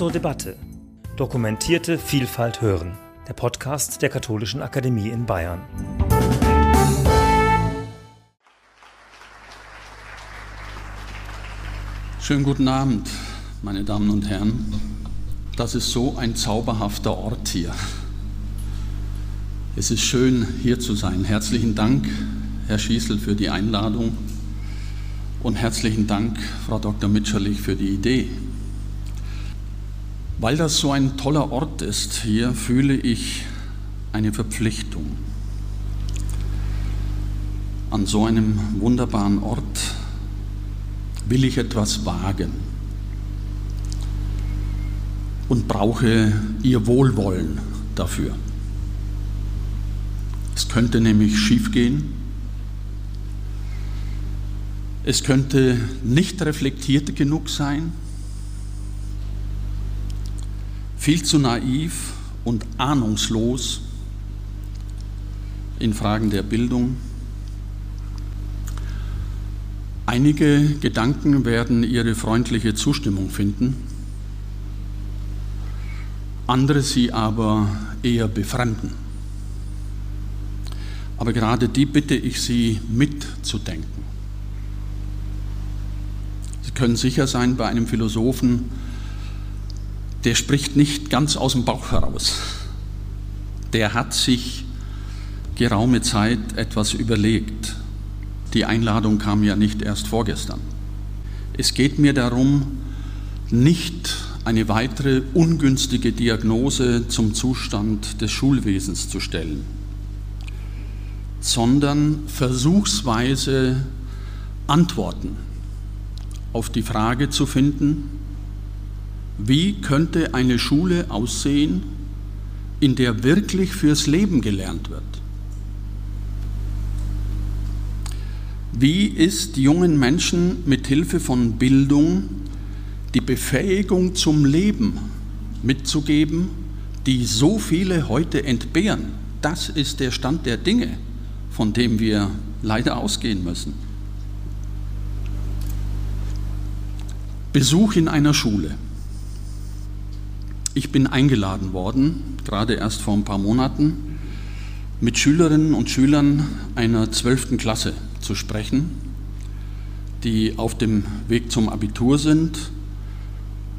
zur Debatte. Dokumentierte Vielfalt hören. Der Podcast der Katholischen Akademie in Bayern. Schönen guten Abend, meine Damen und Herren. Das ist so ein zauberhafter Ort hier. Es ist schön, hier zu sein. Herzlichen Dank, Herr Schießel, für die Einladung und herzlichen Dank, Frau Dr. Mitscherlich, für die Idee. Weil das so ein toller Ort ist, hier fühle ich eine Verpflichtung. An so einem wunderbaren Ort will ich etwas wagen und brauche Ihr Wohlwollen dafür. Es könnte nämlich schiefgehen. Es könnte nicht reflektiert genug sein, viel zu naiv und ahnungslos in Fragen der Bildung. Einige Gedanken werden ihre freundliche Zustimmung finden, andere sie aber eher befremden. Aber gerade die bitte ich Sie mitzudenken. Sie können sicher sein, bei einem Philosophen, der spricht nicht ganz aus dem Bauch heraus. Der hat sich geraume Zeit etwas überlegt. Die Einladung kam ja nicht erst vorgestern. Es geht mir darum, nicht eine weitere ungünstige Diagnose zum Zustand des Schulwesens zu stellen sondern versuchsweise Antworten auf die Frage zu finden, wie könnte eine Schule aussehen, in der wirklich fürs Leben gelernt wird? Wie ist jungen Menschen mit Hilfe von Bildung die Befähigung zum Leben mitzugeben, die so viele heute entbehren? Das ist der Stand der Dinge von dem wir leider ausgehen müssen. Besuch in einer Schule. Ich bin eingeladen worden, gerade erst vor ein paar Monaten, mit Schülerinnen und Schülern einer zwölften Klasse zu sprechen, die auf dem Weg zum Abitur sind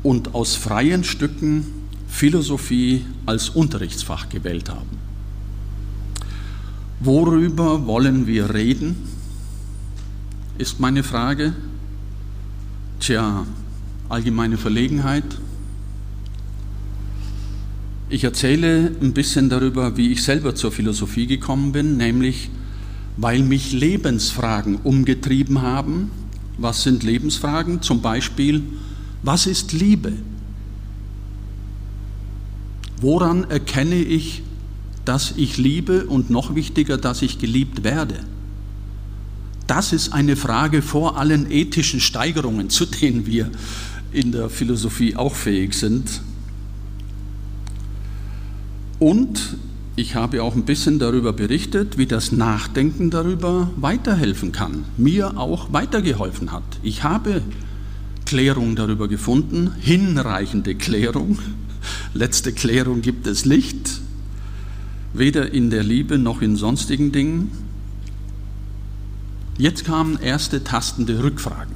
und aus freien Stücken Philosophie als Unterrichtsfach gewählt haben. Worüber wollen wir reden? Ist meine Frage. Tja, allgemeine Verlegenheit. Ich erzähle ein bisschen darüber, wie ich selber zur Philosophie gekommen bin, nämlich weil mich Lebensfragen umgetrieben haben. Was sind Lebensfragen? Zum Beispiel, was ist Liebe? Woran erkenne ich dass ich liebe und noch wichtiger, dass ich geliebt werde. Das ist eine Frage vor allen ethischen Steigerungen, zu denen wir in der Philosophie auch fähig sind. Und ich habe auch ein bisschen darüber berichtet, wie das Nachdenken darüber weiterhelfen kann, mir auch weitergeholfen hat. Ich habe Klärung darüber gefunden, hinreichende Klärung. Letzte Klärung gibt es nicht weder in der Liebe noch in sonstigen Dingen. Jetzt kamen erste tastende Rückfragen.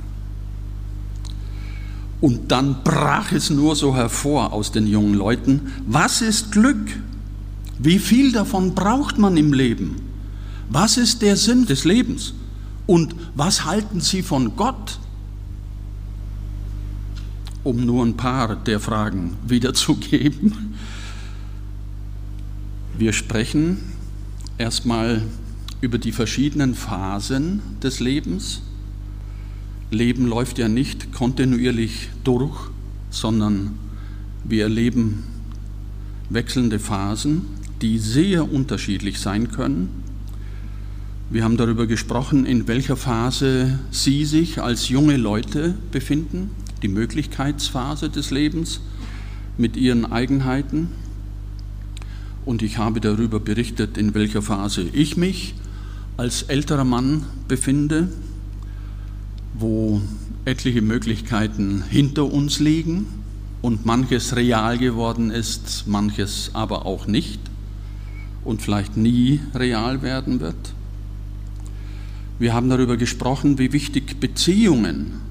Und dann brach es nur so hervor aus den jungen Leuten, was ist Glück? Wie viel davon braucht man im Leben? Was ist der Sinn des Lebens? Und was halten Sie von Gott? Um nur ein paar der Fragen wiederzugeben. Wir sprechen erstmal über die verschiedenen Phasen des Lebens. Leben läuft ja nicht kontinuierlich durch, sondern wir erleben wechselnde Phasen, die sehr unterschiedlich sein können. Wir haben darüber gesprochen, in welcher Phase Sie sich als junge Leute befinden, die Möglichkeitsphase des Lebens mit ihren Eigenheiten und ich habe darüber berichtet, in welcher Phase ich mich als älterer Mann befinde, wo etliche Möglichkeiten hinter uns liegen und manches real geworden ist, manches aber auch nicht und vielleicht nie real werden wird. Wir haben darüber gesprochen, wie wichtig Beziehungen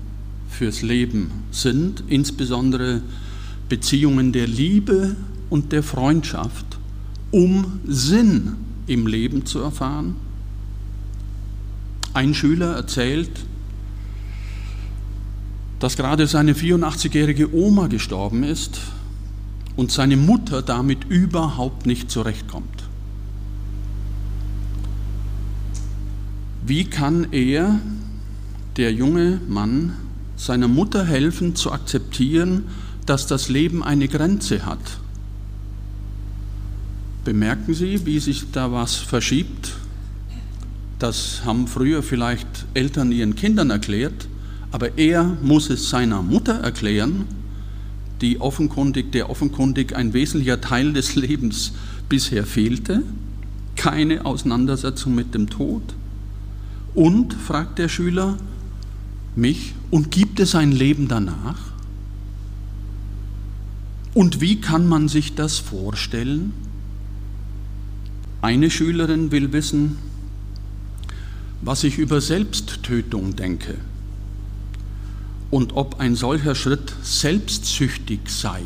fürs Leben sind, insbesondere Beziehungen der Liebe und der Freundschaft, um Sinn im Leben zu erfahren. Ein Schüler erzählt, dass gerade seine 84-jährige Oma gestorben ist und seine Mutter damit überhaupt nicht zurechtkommt. Wie kann er, der junge Mann, seiner Mutter helfen zu akzeptieren, dass das Leben eine Grenze hat? Bemerken Sie, wie sich da was verschiebt? Das haben früher vielleicht Eltern ihren Kindern erklärt, aber er muss es seiner Mutter erklären, die offenkundig, der offenkundig ein wesentlicher Teil des Lebens bisher fehlte, keine Auseinandersetzung mit dem Tod. Und, fragt der Schüler, mich, und gibt es ein Leben danach? Und wie kann man sich das vorstellen? Eine Schülerin will wissen, was ich über Selbsttötung denke und ob ein solcher Schritt selbstsüchtig sei.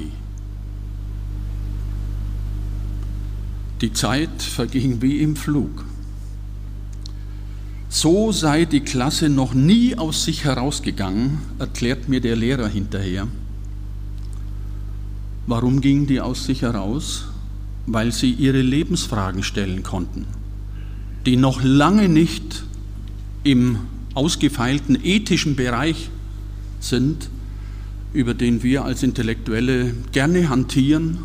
Die Zeit verging wie im Flug. So sei die Klasse noch nie aus sich herausgegangen, erklärt mir der Lehrer hinterher. Warum ging die aus sich heraus? Weil sie ihre Lebensfragen stellen konnten, die noch lange nicht im ausgefeilten ethischen Bereich sind, über den wir als Intellektuelle gerne hantieren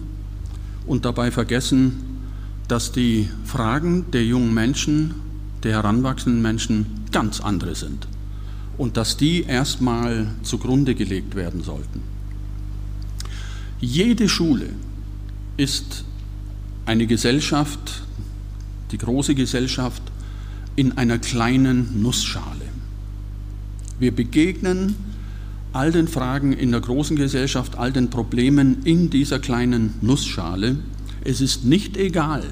und dabei vergessen, dass die Fragen der jungen Menschen der heranwachsenden Menschen ganz andere sind und dass die erstmal zugrunde gelegt werden sollten. Jede Schule ist eine Gesellschaft, die große Gesellschaft, in einer kleinen Nussschale. Wir begegnen all den Fragen in der großen Gesellschaft, all den Problemen in dieser kleinen Nussschale. Es ist nicht egal,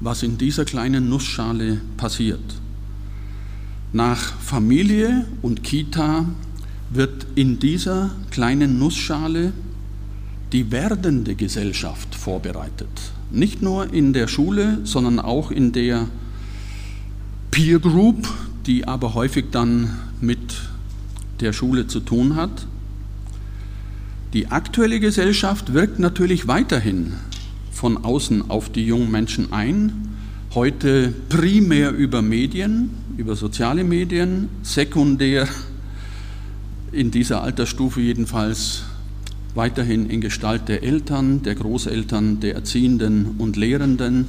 was in dieser kleinen Nussschale passiert. Nach Familie und Kita wird in dieser kleinen Nussschale die werdende Gesellschaft vorbereitet. Nicht nur in der Schule, sondern auch in der Peer Group, die aber häufig dann mit der Schule zu tun hat. Die aktuelle Gesellschaft wirkt natürlich weiterhin von außen auf die jungen Menschen ein. Heute primär über Medien, über soziale Medien, sekundär in dieser Altersstufe jedenfalls weiterhin in Gestalt der Eltern, der Großeltern, der Erziehenden und Lehrenden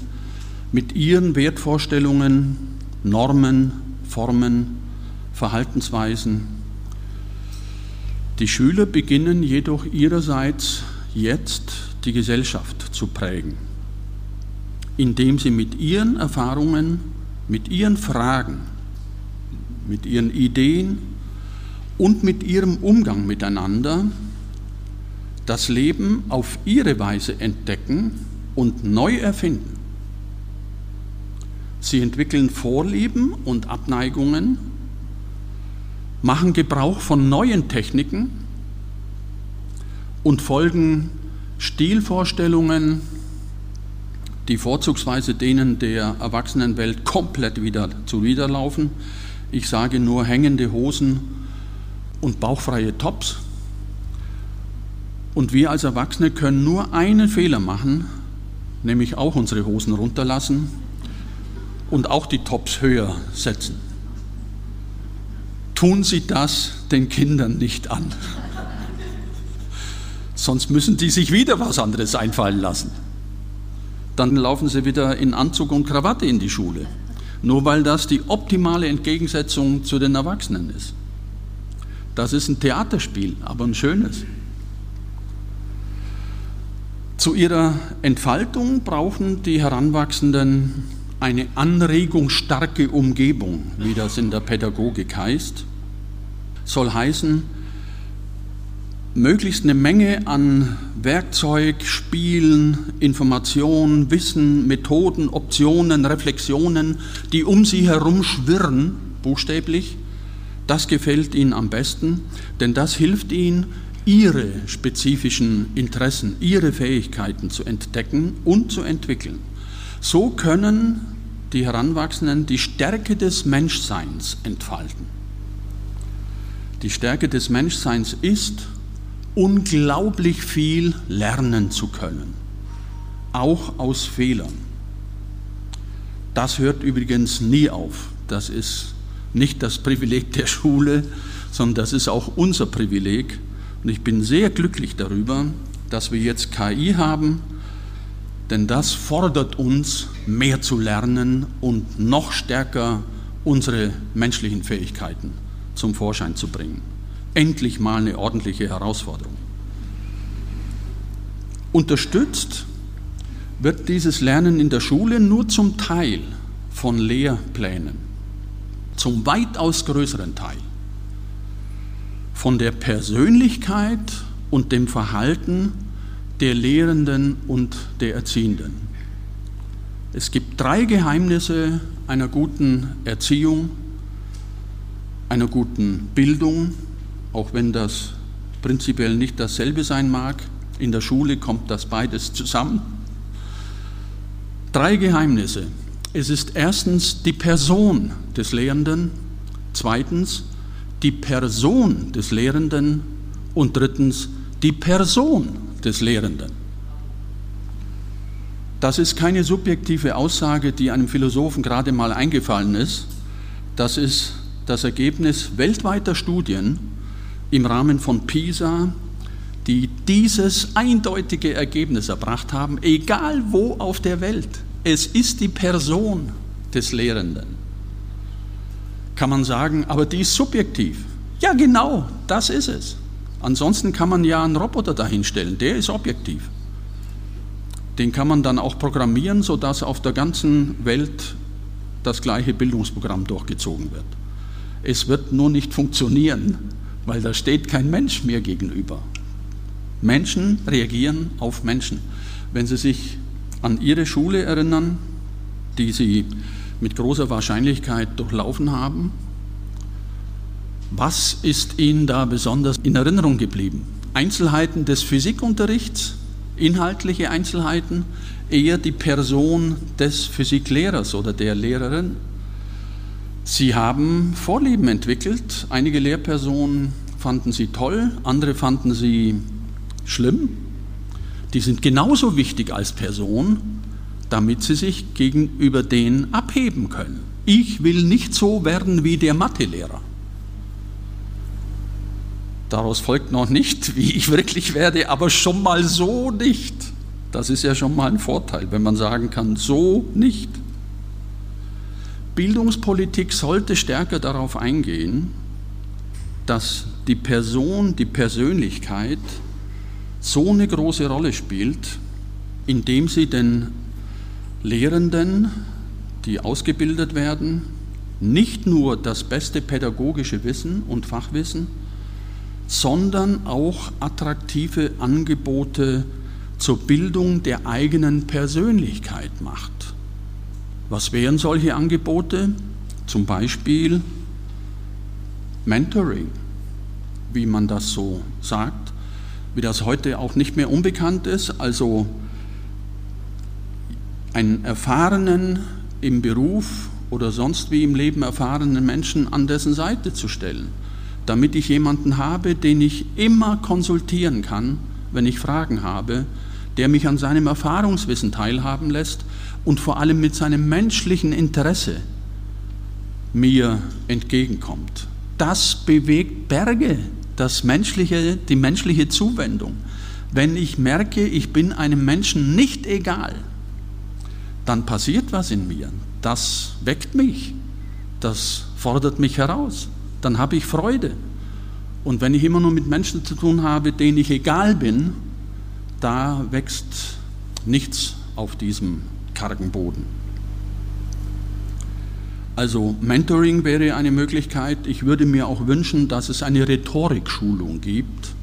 mit ihren Wertvorstellungen, Normen, Formen, Verhaltensweisen. Die Schüler beginnen jedoch ihrerseits jetzt die Gesellschaft zu prägen, indem sie mit ihren Erfahrungen, mit ihren Fragen, mit ihren Ideen und mit ihrem Umgang miteinander das Leben auf ihre Weise entdecken und neu erfinden. Sie entwickeln Vorlieben und Abneigungen, machen Gebrauch von neuen Techniken und folgen Stilvorstellungen, die vorzugsweise denen der Erwachsenenwelt komplett wieder zuwiderlaufen. Ich sage nur hängende Hosen und bauchfreie Tops. Und wir als Erwachsene können nur einen Fehler machen, nämlich auch unsere Hosen runterlassen und auch die Tops höher setzen. Tun Sie das den Kindern nicht an sonst müssen die sich wieder was anderes einfallen lassen. Dann laufen sie wieder in Anzug und Krawatte in die Schule, nur weil das die optimale Entgegensetzung zu den Erwachsenen ist. Das ist ein Theaterspiel, aber ein schönes. Zu ihrer Entfaltung brauchen die Heranwachsenden eine anregungsstarke Umgebung, wie das in der Pädagogik heißt. Soll heißen, möglichst eine Menge an Werkzeug, Spielen, Informationen, Wissen, Methoden, Optionen, Reflexionen, die um sie herum schwirren, buchstäblich, das gefällt ihnen am besten, denn das hilft ihnen, ihre spezifischen Interessen, ihre Fähigkeiten zu entdecken und zu entwickeln. So können die Heranwachsenden die Stärke des Menschseins entfalten. Die Stärke des Menschseins ist, unglaublich viel lernen zu können, auch aus Fehlern. Das hört übrigens nie auf. Das ist nicht das Privileg der Schule, sondern das ist auch unser Privileg. Und ich bin sehr glücklich darüber, dass wir jetzt KI haben, denn das fordert uns, mehr zu lernen und noch stärker unsere menschlichen Fähigkeiten zum Vorschein zu bringen endlich mal eine ordentliche Herausforderung. Unterstützt wird dieses Lernen in der Schule nur zum Teil von Lehrplänen, zum weitaus größeren Teil von der Persönlichkeit und dem Verhalten der Lehrenden und der Erziehenden. Es gibt drei Geheimnisse einer guten Erziehung, einer guten Bildung auch wenn das prinzipiell nicht dasselbe sein mag. In der Schule kommt das beides zusammen. Drei Geheimnisse. Es ist erstens die Person des Lehrenden, zweitens die Person des Lehrenden und drittens die Person des Lehrenden. Das ist keine subjektive Aussage, die einem Philosophen gerade mal eingefallen ist. Das ist das Ergebnis weltweiter Studien im Rahmen von PISA, die dieses eindeutige Ergebnis erbracht haben, egal wo auf der Welt. Es ist die Person des Lehrenden. Kann man sagen, aber die ist subjektiv. Ja, genau, das ist es. Ansonsten kann man ja einen Roboter dahinstellen, der ist objektiv. Den kann man dann auch programmieren, sodass auf der ganzen Welt das gleiche Bildungsprogramm durchgezogen wird. Es wird nur nicht funktionieren, weil da steht kein Mensch mir gegenüber. Menschen reagieren auf Menschen. Wenn Sie sich an Ihre Schule erinnern, die Sie mit großer Wahrscheinlichkeit durchlaufen haben, was ist Ihnen da besonders in Erinnerung geblieben? Einzelheiten des Physikunterrichts, inhaltliche Einzelheiten, eher die Person des Physiklehrers oder der Lehrerin? Sie haben Vorlieben entwickelt. Einige Lehrpersonen fanden sie toll, andere fanden sie schlimm. Die sind genauso wichtig als Person, damit sie sich gegenüber denen abheben können. Ich will nicht so werden wie der Mathelehrer. Daraus folgt noch nicht, wie ich wirklich werde, aber schon mal so nicht. Das ist ja schon mal ein Vorteil, wenn man sagen kann, so nicht. Bildungspolitik sollte stärker darauf eingehen, dass die Person, die Persönlichkeit so eine große Rolle spielt, indem sie den Lehrenden, die ausgebildet werden, nicht nur das beste pädagogische Wissen und Fachwissen, sondern auch attraktive Angebote zur Bildung der eigenen Persönlichkeit macht. Was wären solche Angebote? Zum Beispiel Mentoring, wie man das so sagt, wie das heute auch nicht mehr unbekannt ist, also einen erfahrenen im Beruf oder sonst wie im Leben erfahrenen Menschen an dessen Seite zu stellen, damit ich jemanden habe, den ich immer konsultieren kann, wenn ich Fragen habe, der mich an seinem Erfahrungswissen teilhaben lässt und vor allem mit seinem menschlichen Interesse mir entgegenkommt. Das bewegt Berge, das menschliche, die menschliche Zuwendung. Wenn ich merke, ich bin einem Menschen nicht egal, dann passiert was in mir. Das weckt mich, das fordert mich heraus. Dann habe ich Freude. Und wenn ich immer nur mit Menschen zu tun habe, denen ich egal bin, da wächst nichts auf diesem kargen Boden. Also Mentoring wäre eine Möglichkeit. Ich würde mir auch wünschen, dass es eine Rhetorikschulung gibt.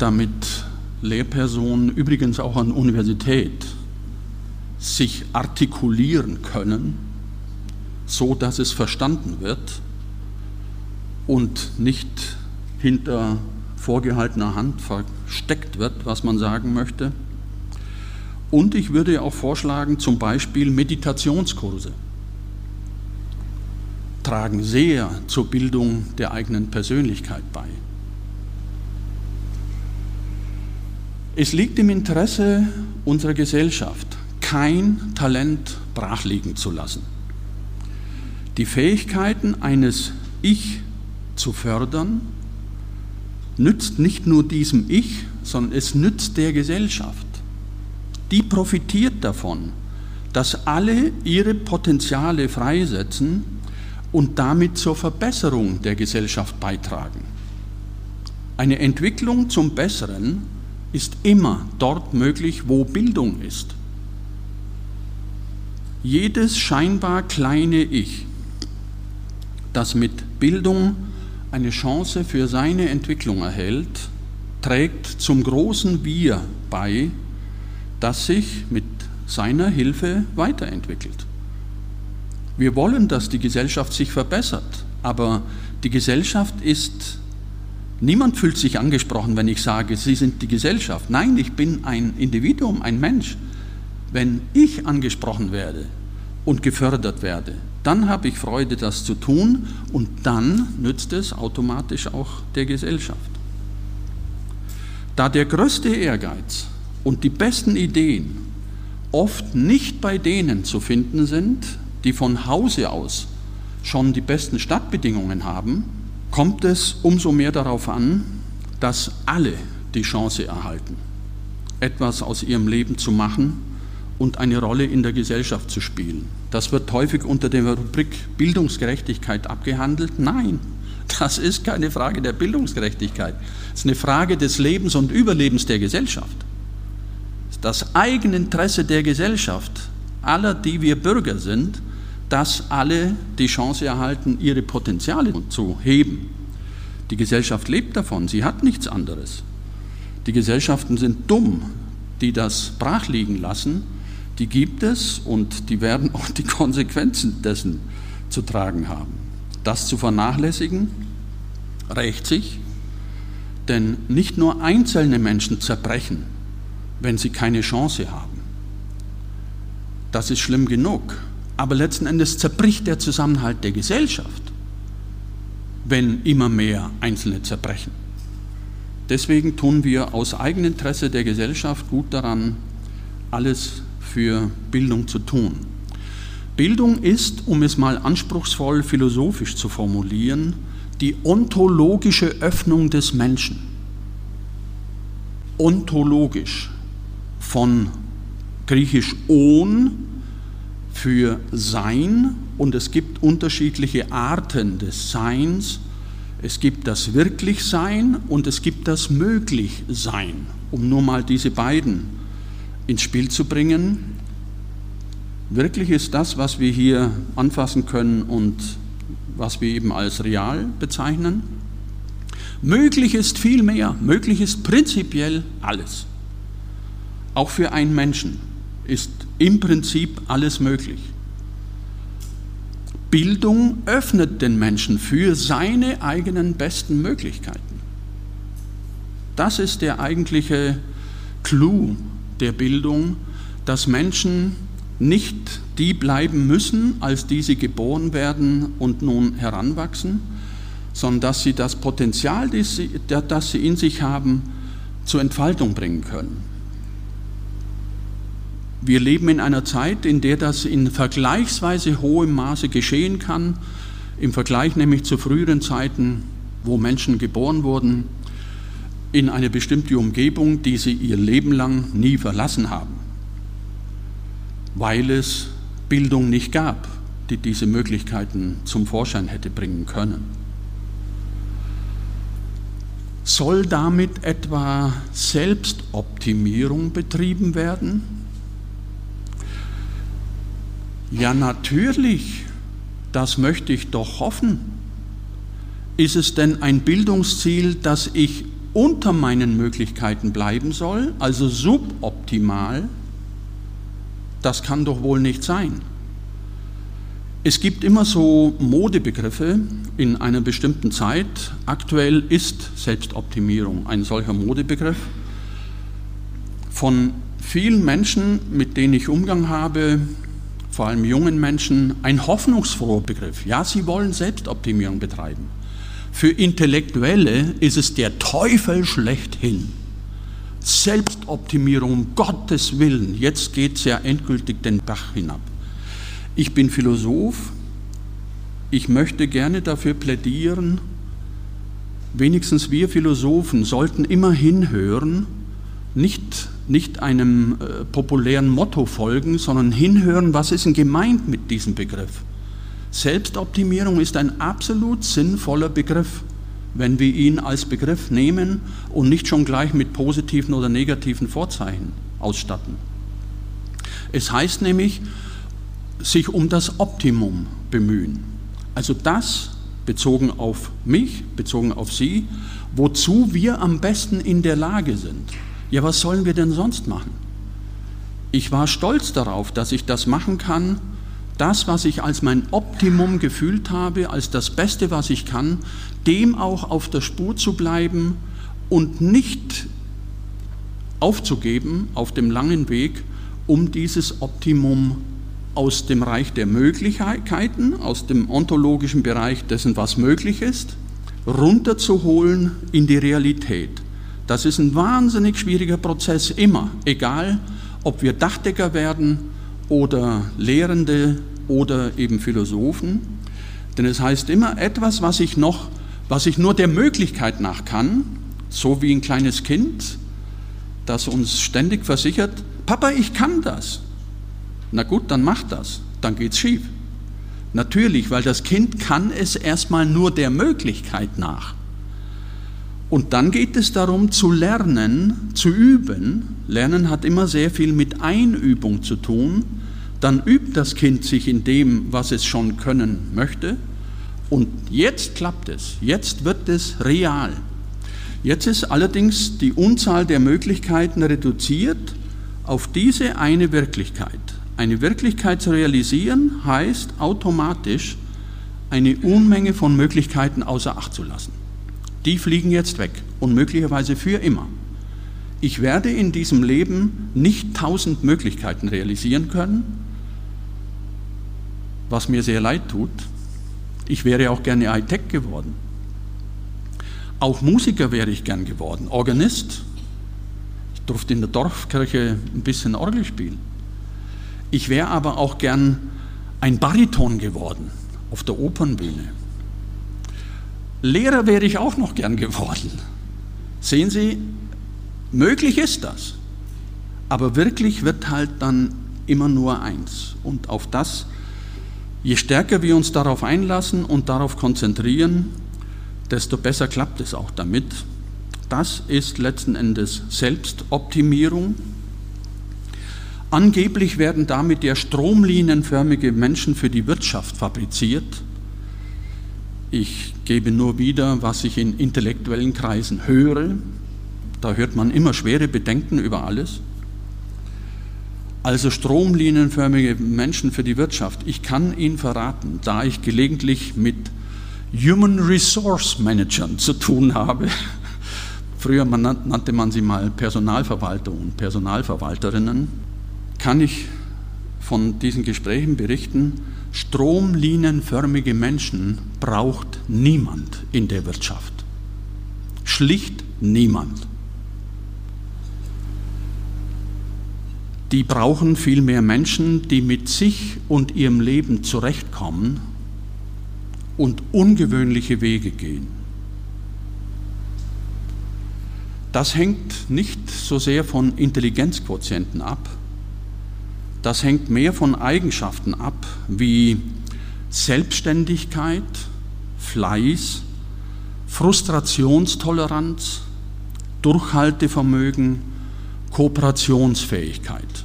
damit Lehrpersonen, übrigens auch an Universität, sich artikulieren können, so dass es verstanden wird und nicht hinter vorgehaltener Hand versteckt wird, was man sagen möchte. Und ich würde auch vorschlagen, zum Beispiel Meditationskurse tragen sehr zur Bildung der eigenen Persönlichkeit bei. Es liegt im Interesse unserer Gesellschaft, kein Talent brachliegen zu lassen. Die Fähigkeiten eines Ich zu fördern, nützt nicht nur diesem Ich, sondern es nützt der Gesellschaft. Die profitiert davon, dass alle ihre Potenziale freisetzen und damit zur Verbesserung der Gesellschaft beitragen. Eine Entwicklung zum Besseren ist immer dort möglich, wo Bildung ist. Jedes scheinbar kleine Ich, das mit Bildung eine Chance für seine Entwicklung erhält, trägt zum großen Wir bei, das sich mit seiner Hilfe weiterentwickelt. Wir wollen, dass die Gesellschaft sich verbessert, aber die Gesellschaft ist, niemand fühlt sich angesprochen, wenn ich sage, Sie sind die Gesellschaft. Nein, ich bin ein Individuum, ein Mensch. Wenn ich angesprochen werde und gefördert werde, dann habe ich Freude, das zu tun und dann nützt es automatisch auch der Gesellschaft. Da der größte Ehrgeiz und die besten Ideen oft nicht bei denen zu finden sind, die von Hause aus schon die besten Stadtbedingungen haben, kommt es umso mehr darauf an, dass alle die Chance erhalten, etwas aus ihrem Leben zu machen und eine Rolle in der Gesellschaft zu spielen. Das wird häufig unter der Rubrik Bildungsgerechtigkeit abgehandelt. Nein, das ist keine Frage der Bildungsgerechtigkeit. Es ist eine Frage des Lebens und Überlebens der Gesellschaft. Das Eigeninteresse der Gesellschaft, aller, die wir Bürger sind, dass alle die Chance erhalten, ihre Potenziale zu heben. Die Gesellschaft lebt davon, sie hat nichts anderes. Die Gesellschaften sind dumm, die das brachliegen lassen die gibt es und die werden auch die Konsequenzen dessen zu tragen haben. Das zu vernachlässigen, rächt sich, denn nicht nur einzelne Menschen zerbrechen, wenn sie keine Chance haben. Das ist schlimm genug, aber letzten Endes zerbricht der Zusammenhalt der Gesellschaft, wenn immer mehr Einzelne zerbrechen. Deswegen tun wir aus Eigeninteresse der Gesellschaft gut daran, alles für Bildung zu tun. Bildung ist, um es mal anspruchsvoll philosophisch zu formulieren, die ontologische Öffnung des Menschen. Ontologisch von griechisch on für Sein und es gibt unterschiedliche Arten des Seins. Es gibt das Wirklichsein und es gibt das Möglichsein, um nur mal diese beiden ins Spiel zu bringen. Wirklich ist das, was wir hier anfassen können und was wir eben als real bezeichnen. Möglich ist viel mehr, möglich ist prinzipiell alles. Auch für einen Menschen ist im Prinzip alles möglich. Bildung öffnet den Menschen für seine eigenen besten Möglichkeiten. Das ist der eigentliche Clou der Bildung, dass Menschen nicht die bleiben müssen, als die sie geboren werden und nun heranwachsen, sondern dass sie das Potenzial, das sie, in sich haben, zur Entfaltung bringen können. Wir leben in einer Zeit, in der das in vergleichsweise hohem Maße geschehen kann, im Vergleich nämlich zu früheren Zeiten, wo Menschen geboren wurden, in eine bestimmte Umgebung, die sie ihr Leben lang nie verlassen haben, weil es Bildung nicht gab, die diese Möglichkeiten zum Vorschein hätte bringen können. Soll damit etwa Selbstoptimierung betrieben werden? Ja, natürlich, das möchte ich doch hoffen. Ist es denn ein Bildungsziel, das ich unter meinen Möglichkeiten bleiben soll, also suboptimal, das kann doch wohl nicht sein. Es gibt immer so Modebegriffe in einer bestimmten Zeit. Aktuell ist Selbstoptimierung ein solcher Modebegriff. Von vielen Menschen, mit denen ich Umgang habe, vor allem jungen Menschen, ein hoffnungsfroher Begriff. Ja, sie wollen Selbstoptimierung betreiben. Für Intellektuelle ist es der Teufel schlechthin. Selbstoptimierung, um Gottes Willen, jetzt geht es ja endgültig den Bach hinab. Ich bin Philosoph, ich möchte gerne dafür plädieren, wenigstens wir Philosophen sollten immer hinhören, nicht, nicht einem äh, populären Motto folgen, sondern hinhören, was ist denn gemeint mit diesem Begriff. Selbstoptimierung ist ein absolut sinnvoller Begriff wenn wir ihn als Begriff nehmen und nicht schon gleich mit positiven oder negativen Vorzeichen ausstatten. Es heißt nämlich, sich um das Optimum bemühen. Also das bezogen auf mich, bezogen auf Sie, wozu wir am besten in der Lage sind. Ja, was sollen wir denn sonst machen? Ich war stolz darauf, dass ich das machen kann, das, was ich als mein Optimum gefühlt habe, als das Beste, was ich kann, dem auch auf der Spur zu bleiben und nicht aufzugeben auf dem langen Weg, um dieses Optimum aus dem Reich der Möglichkeiten, aus dem ontologischen Bereich dessen, was möglich ist, runterzuholen in die Realität. Das ist ein wahnsinnig schwieriger Prozess, immer, egal ob wir Dachdecker werden oder Lehrende oder eben Philosophen. Denn es heißt immer, etwas, was ich noch, was ich nur der Möglichkeit nach kann, so wie ein kleines Kind, das uns ständig versichert, Papa, ich kann das. Na gut, dann mach das, dann geht's schief. Natürlich, weil das Kind kann es erstmal nur der Möglichkeit nach. Und dann geht es darum zu lernen, zu üben. Lernen hat immer sehr viel mit Einübung zu tun dann übt das Kind sich in dem, was es schon können möchte. Und jetzt klappt es, jetzt wird es real. Jetzt ist allerdings die Unzahl der Möglichkeiten reduziert auf diese eine Wirklichkeit. Eine Wirklichkeit zu realisieren heißt automatisch eine Unmenge von Möglichkeiten außer Acht zu lassen. Die fliegen jetzt weg und möglicherweise für immer. Ich werde in diesem Leben nicht tausend Möglichkeiten realisieren können, was mir sehr leid tut. Ich wäre auch gerne Hightech geworden. Auch Musiker wäre ich gern geworden, Organist. Ich durfte in der Dorfkirche ein bisschen Orgel spielen. Ich wäre aber auch gern ein Bariton geworden auf der Opernbühne. Lehrer wäre ich auch noch gern geworden. Sehen Sie, möglich ist das. Aber wirklich wird halt dann immer nur eins. Und auf das Je stärker wir uns darauf einlassen und darauf konzentrieren, desto besser klappt es auch damit. Das ist letzten Endes Selbstoptimierung. Angeblich werden damit ja stromlinienförmige Menschen für die Wirtschaft fabriziert. Ich gebe nur wieder, was ich in intellektuellen Kreisen höre. Da hört man immer schwere Bedenken über alles also stromlinienförmige Menschen für die Wirtschaft. Ich kann Ihnen verraten, da ich gelegentlich mit Human Resource Managern zu tun habe, früher nannte man sie mal Personalverwalter und Personalverwalterinnen, kann ich von diesen Gesprächen berichten, stromlinienförmige Menschen braucht niemand in der Wirtschaft. Schlicht niemand. Die brauchen viel mehr Menschen, die mit sich und ihrem Leben zurechtkommen und ungewöhnliche Wege gehen. Das hängt nicht so sehr von Intelligenzquotienten ab, das hängt mehr von Eigenschaften ab wie Selbstständigkeit, Fleiß, Frustrationstoleranz, Durchhaltevermögen, Kooperationsfähigkeit.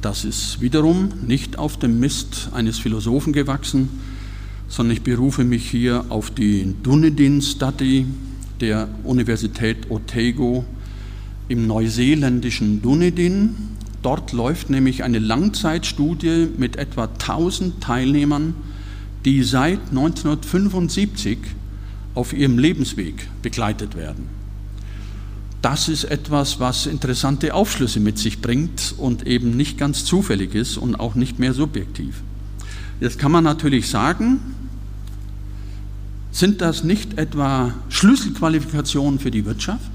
Das ist wiederum nicht auf dem Mist eines Philosophen gewachsen, sondern ich berufe mich hier auf die Dunedin Study, der Universität Otago im neuseeländischen Dunedin. Dort läuft nämlich eine Langzeitstudie mit etwa 1000 Teilnehmern, die seit 1975 auf ihrem Lebensweg begleitet werden. Das ist etwas, was interessante Aufschlüsse mit sich bringt und eben nicht ganz zufällig ist und auch nicht mehr subjektiv. Jetzt kann man natürlich sagen, sind das nicht etwa Schlüsselqualifikationen für die Wirtschaft?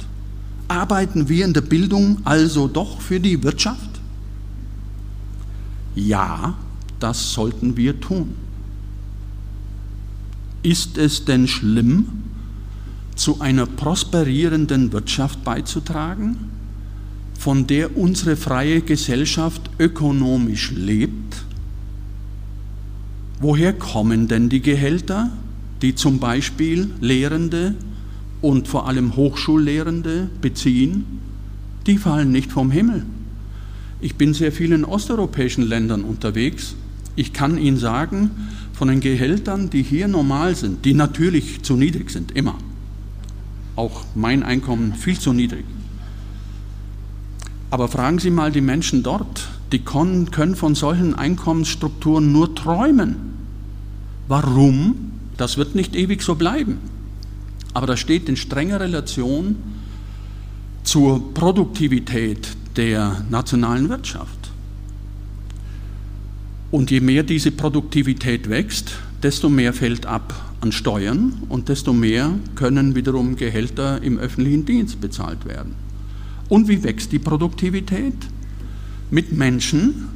Arbeiten wir in der Bildung also doch für die Wirtschaft? Ja, das sollten wir tun. Ist es denn schlimm, zu einer prosperierenden Wirtschaft beizutragen, von der unsere freie Gesellschaft ökonomisch lebt? Woher kommen denn die Gehälter, die zum Beispiel Lehrende und vor allem Hochschullehrende beziehen? Die fallen nicht vom Himmel. Ich bin sehr viel in osteuropäischen Ländern unterwegs. Ich kann Ihnen sagen, von den Gehältern, die hier normal sind, die natürlich zu niedrig sind, immer. Auch mein Einkommen viel zu niedrig. Aber fragen Sie mal die Menschen dort, die können von solchen Einkommensstrukturen nur träumen. Warum? Das wird nicht ewig so bleiben. Aber das steht in strenger Relation zur Produktivität der nationalen Wirtschaft. Und je mehr diese Produktivität wächst, desto mehr fällt ab an Steuern und desto mehr können wiederum Gehälter im öffentlichen Dienst bezahlt werden. Und wie wächst die Produktivität? Mit Menschen,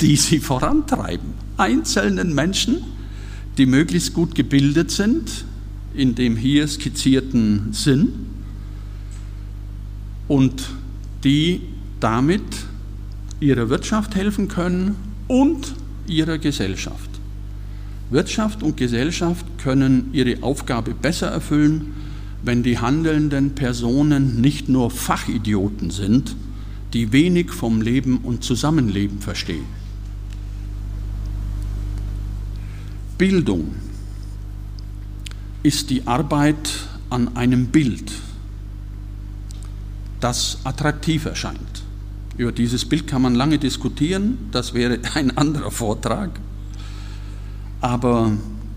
die sie vorantreiben. Einzelnen Menschen, die möglichst gut gebildet sind, in dem hier skizzierten Sinn, und die damit ihrer Wirtschaft helfen können und ihrer Gesellschaft. Wirtschaft und Gesellschaft können ihre Aufgabe besser erfüllen, wenn die handelnden Personen nicht nur Fachidioten sind, die wenig vom Leben und Zusammenleben verstehen. Bildung ist die Arbeit an einem Bild, das attraktiv erscheint. Über dieses Bild kann man lange diskutieren, das wäre ein anderer Vortrag. Aber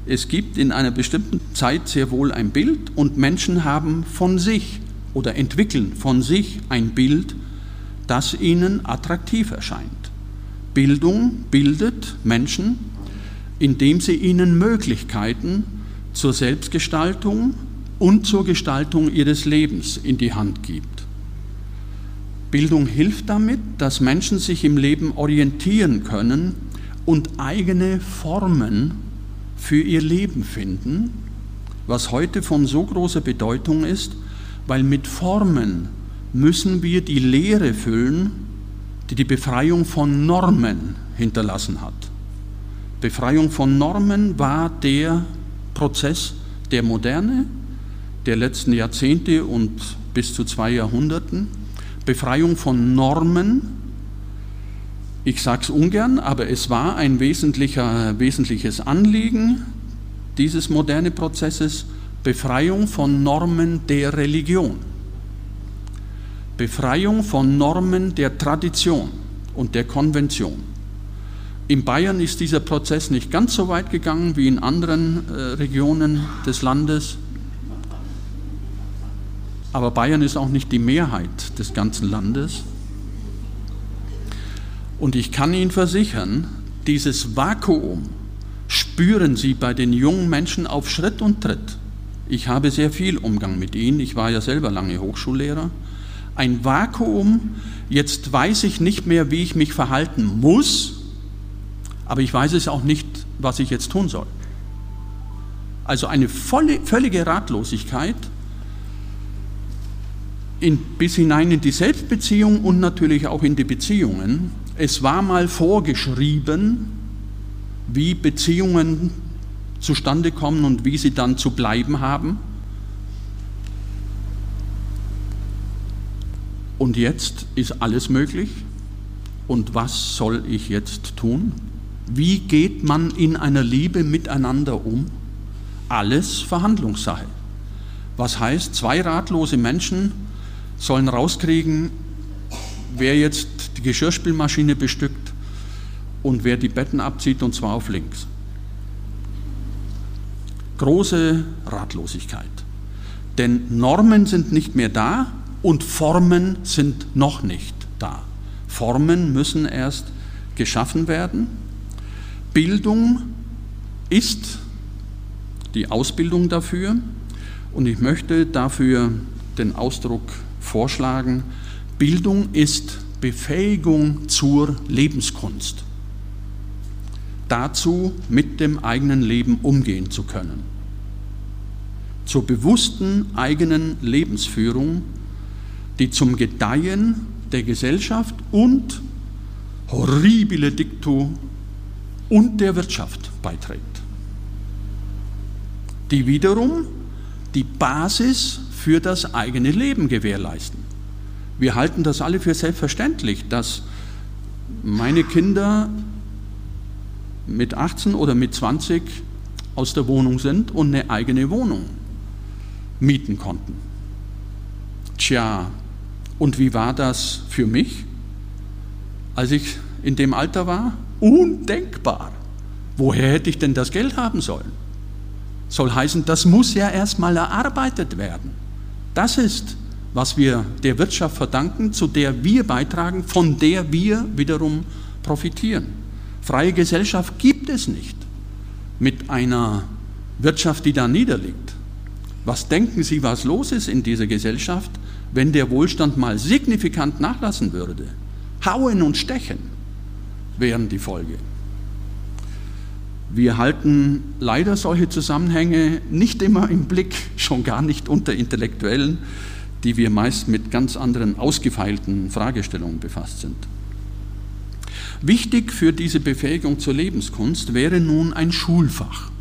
es gibt in einer bestimmten Zeit sehr wohl ein Bild und Menschen haben von sich oder entwickeln von sich ein Bild, das ihnen attraktiv erscheint. Bildung bildet Menschen, indem sie ihnen Möglichkeiten zur Selbstgestaltung und zur Gestaltung ihres Lebens in die Hand gibt. Bildung hilft damit, dass Menschen sich im Leben orientieren können und eigene Formen für ihr Leben finden, was heute von so großer Bedeutung ist, weil mit Formen müssen wir die Lehre füllen, die die Befreiung von Normen hinterlassen hat. Befreiung von Normen war der Prozess der Moderne, der letzten Jahrzehnte und bis zu zwei Jahrhunderten Befreiung von Normen. Ich sage es ungern, aber es war ein wesentliches Anliegen dieses moderne Prozesses, Befreiung von Normen der Religion, Befreiung von Normen der Tradition und der Konvention. In Bayern ist dieser Prozess nicht ganz so weit gegangen wie in anderen äh, Regionen des Landes. Aber Bayern ist auch nicht die Mehrheit des ganzen Landes. Und ich kann Ihnen versichern, dieses Vakuum spüren Sie bei den jungen Menschen auf Schritt und Tritt. Ich habe sehr viel Umgang mit ihnen, ich war ja selber lange Hochschullehrer. Ein Vakuum, jetzt weiß ich nicht mehr, wie ich mich verhalten muss, aber ich weiß es auch nicht, was ich jetzt tun soll. Also eine volle, völlige Ratlosigkeit in, bis hinein in die Selbstbeziehung und natürlich auch in die Beziehungen. Es war mal vorgeschrieben, wie Beziehungen zustande kommen und wie sie dann zu bleiben haben. Und jetzt ist alles möglich. Und was soll ich jetzt tun? Wie geht man in einer Liebe miteinander um? Alles Verhandlungssache. Was heißt, zwei ratlose Menschen sollen rauskriegen, wer jetzt die Geschirrspülmaschine bestückt und wer die Betten abzieht, und zwar auf links. Große Ratlosigkeit. Denn Normen sind nicht mehr da und Formen sind noch nicht da. Formen müssen erst geschaffen werden. Bildung ist die Ausbildung dafür und ich möchte dafür den Ausdruck vorschlagen, Bildung ist Befähigung zur Lebenskunst. Dazu mit dem eigenen Leben umgehen zu können. Zur bewussten eigenen Lebensführung, die zum Gedeihen der Gesellschaft und horribile dictu und der Wirtschaft beiträgt. Die wiederum die Basis für das eigene Leben gewährleisten. Wir halten das alle für selbstverständlich, dass meine Kinder mit 18 oder mit 20 aus der Wohnung sind und eine eigene Wohnung mieten konnten. Tja, und wie war das für mich, als ich in dem Alter war? Undenkbar. Woher hätte ich denn das Geld haben sollen? Soll heißen, das muss ja erstmal erarbeitet werden. Das ist, was wir der Wirtschaft verdanken, zu der wir beitragen, von der wir wiederum profitieren. Freie Gesellschaft gibt es nicht mit einer Wirtschaft, die da niederliegt. Was denken Sie, was los ist in dieser Gesellschaft, wenn der Wohlstand mal signifikant nachlassen würde? Hauen und Stechen wären die Folge. Wir halten leider solche Zusammenhänge nicht immer im Blick, schon gar nicht unter Intellektuellen, die wir meist mit ganz anderen ausgefeilten Fragestellungen befasst sind. Wichtig für diese Befähigung zur Lebenskunst wäre nun ein Schulfach,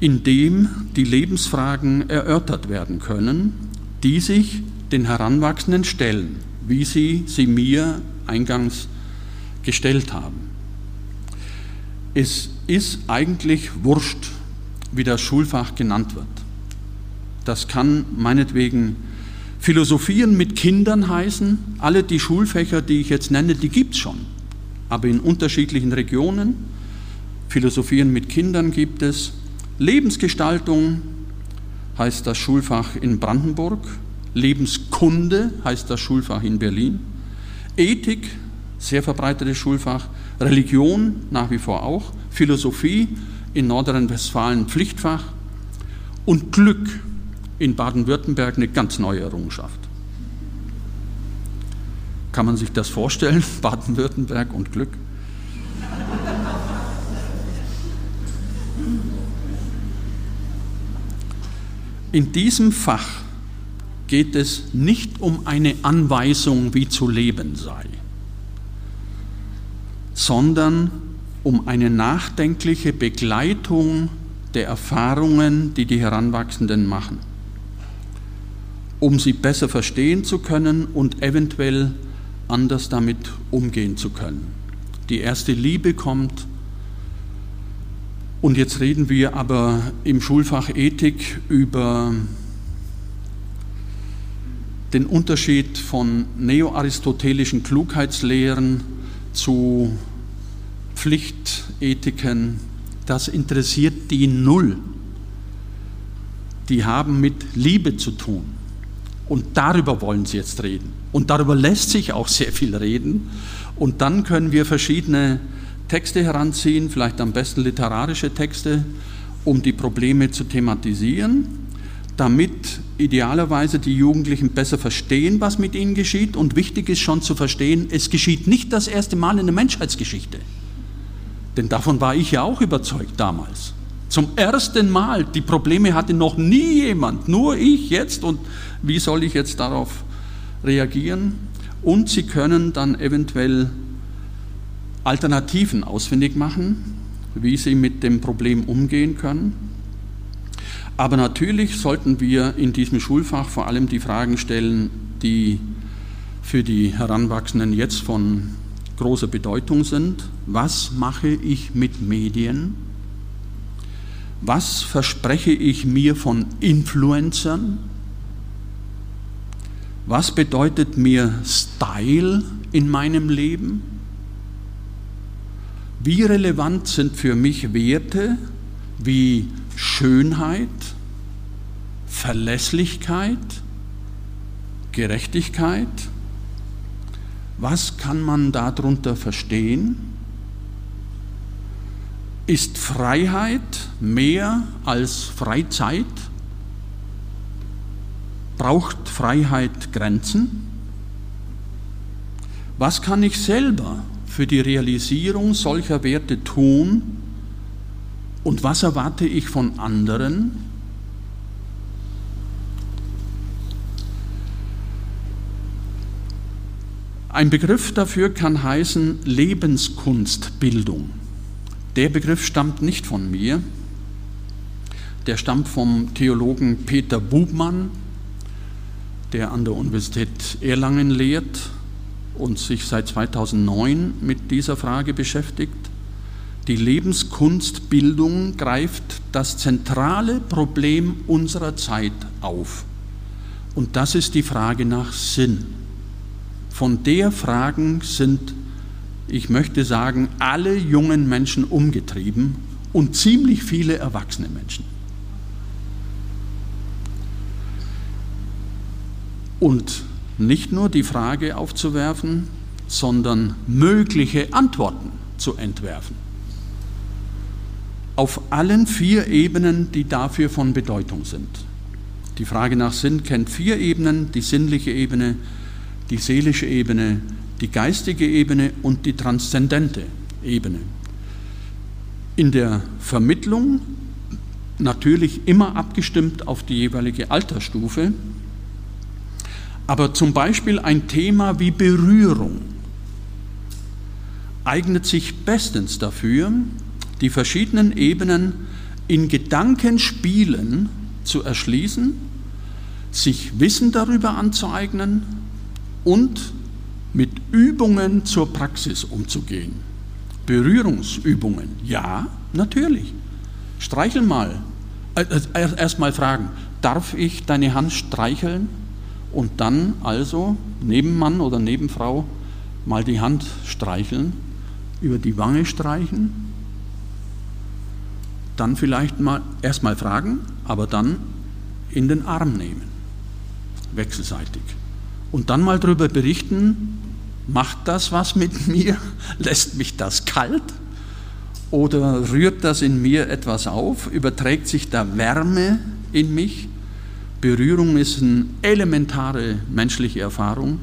in dem die Lebensfragen erörtert werden können, die sich den Heranwachsenden stellen, wie sie sie mir eingangs gestellt haben. Es ist eigentlich wurscht, wie das Schulfach genannt wird. Das kann meinetwegen Philosophieren mit Kindern heißen. Alle die Schulfächer, die ich jetzt nenne, die gibt es schon, aber in unterschiedlichen Regionen. Philosophieren mit Kindern gibt es. Lebensgestaltung heißt das Schulfach in Brandenburg. Lebenskunde heißt das Schulfach in Berlin. Ethik, sehr verbreitetes Schulfach. Religion nach wie vor auch. Philosophie in Nordrhein-Westfalen Pflichtfach. Und Glück in Baden-Württemberg eine ganz neue Errungenschaft. Kann man sich das vorstellen? Baden-Württemberg und Glück? In diesem Fach geht es nicht um eine Anweisung, wie zu leben sei, sondern um eine nachdenkliche Begleitung der Erfahrungen, die die Heranwachsenden machen, um sie besser verstehen zu können und eventuell anders damit umgehen zu können. Die erste Liebe kommt und jetzt reden wir aber im Schulfach Ethik über den Unterschied von neoaristotelischen Klugheitslehren zu Pflichtethiken. Das interessiert die null. Die haben mit Liebe zu tun. Und darüber wollen sie jetzt reden. Und darüber lässt sich auch sehr viel reden. Und dann können wir verschiedene Texte heranziehen, vielleicht am besten literarische Texte, um die Probleme zu thematisieren, damit idealerweise die Jugendlichen besser verstehen, was mit ihnen geschieht. Und wichtig ist schon zu verstehen, es geschieht nicht das erste Mal in der Menschheitsgeschichte. Denn davon war ich ja auch überzeugt damals. Zum ersten Mal, die Probleme hatte noch nie jemand, nur ich jetzt. Und wie soll ich jetzt darauf reagieren? Und sie können dann eventuell Alternativen ausfindig machen, wie sie mit dem Problem umgehen können. Aber natürlich sollten wir in diesem Schulfach vor allem die Fragen stellen, die für die Heranwachsenden jetzt von großer Bedeutung sind. Was mache ich mit Medien? Was verspreche ich mir von Influencern? Was bedeutet mir Style in meinem Leben? Wie relevant sind für mich Werte wie Schönheit, Verlässlichkeit, Gerechtigkeit? Was kann man darunter verstehen? Ist Freiheit mehr als Freizeit? Braucht Freiheit Grenzen? Was kann ich selber für die Realisierung solcher Werte tun? Und was erwarte ich von anderen? Ein Begriff dafür kann heißen Lebenskunstbildung. Der Begriff stammt nicht von mir, der stammt vom Theologen Peter Bubmann, der an der Universität Erlangen lehrt und sich seit 2009 mit dieser Frage beschäftigt. Die Lebenskunstbildung greift das zentrale Problem unserer Zeit auf. Und das ist die Frage nach Sinn. Von der Fragen sind, ich möchte sagen, alle jungen Menschen umgetrieben und ziemlich viele erwachsene Menschen. Und nicht nur die Frage aufzuwerfen, sondern mögliche Antworten zu entwerfen. Auf allen vier Ebenen, die dafür von Bedeutung sind. Die Frage nach Sinn kennt vier Ebenen, die sinnliche Ebene, die seelische Ebene, die geistige Ebene und die transzendente Ebene. In der Vermittlung natürlich immer abgestimmt auf die jeweilige Altersstufe, aber zum Beispiel ein Thema wie Berührung eignet sich bestens dafür, die verschiedenen Ebenen in Gedankenspielen zu erschließen, sich Wissen darüber anzueignen und mit Übungen zur Praxis umzugehen. Berührungsübungen, ja, natürlich. Streichel mal. Äh, äh, erst mal fragen, darf ich deine Hand streicheln? Und dann also Nebenmann oder Nebenfrau mal die Hand streicheln, über die Wange streichen, dann vielleicht mal erst mal fragen, aber dann in den Arm nehmen, wechselseitig und dann mal darüber berichten, macht das was mit mir? Lässt mich das kalt? Oder rührt das in mir etwas auf? Überträgt sich da Wärme in mich? Berührung ist eine elementare menschliche Erfahrung,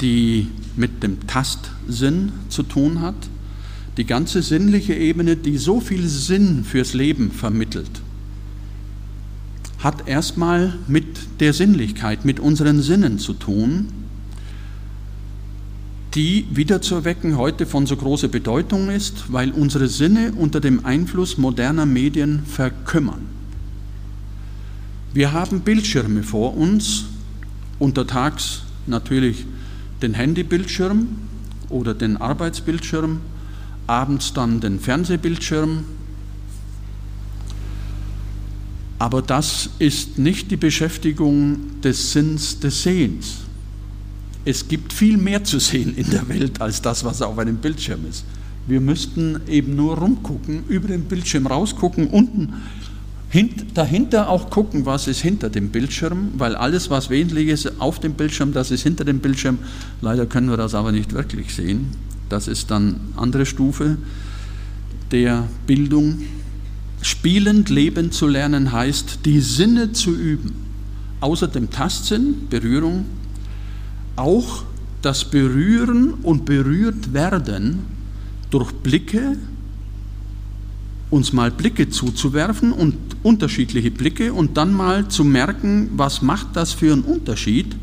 die mit dem Tastsinn zu tun hat. Die ganze sinnliche Ebene, die so viel Sinn fürs Leben vermittelt hat erstmal mit der Sinnlichkeit, mit unseren Sinnen zu tun, die wiederzuerwecken heute von so großer Bedeutung ist, weil unsere Sinne unter dem Einfluss moderner Medien verkümmern. Wir haben Bildschirme vor uns, untertags natürlich den Handybildschirm oder den Arbeitsbildschirm, abends dann den Fernsehbildschirm aber das ist nicht die Beschäftigung des Sinns des Sehens. Es gibt viel mehr zu sehen in der Welt als das, was auf einem Bildschirm ist. Wir müssten eben nur rumgucken, über den Bildschirm rausgucken, unten dahinter auch gucken, was ist hinter dem Bildschirm, weil alles, was wesentlich ist auf dem Bildschirm, das ist hinter dem Bildschirm. Leider können wir das aber nicht wirklich sehen. Das ist dann andere Stufe der Bildung. Spielend leben zu lernen heißt, die Sinne zu üben. Außer dem Tastsinn, Berührung, auch das Berühren und berührt werden durch Blicke, uns mal Blicke zuzuwerfen und unterschiedliche Blicke und dann mal zu merken, was macht das für einen Unterschied,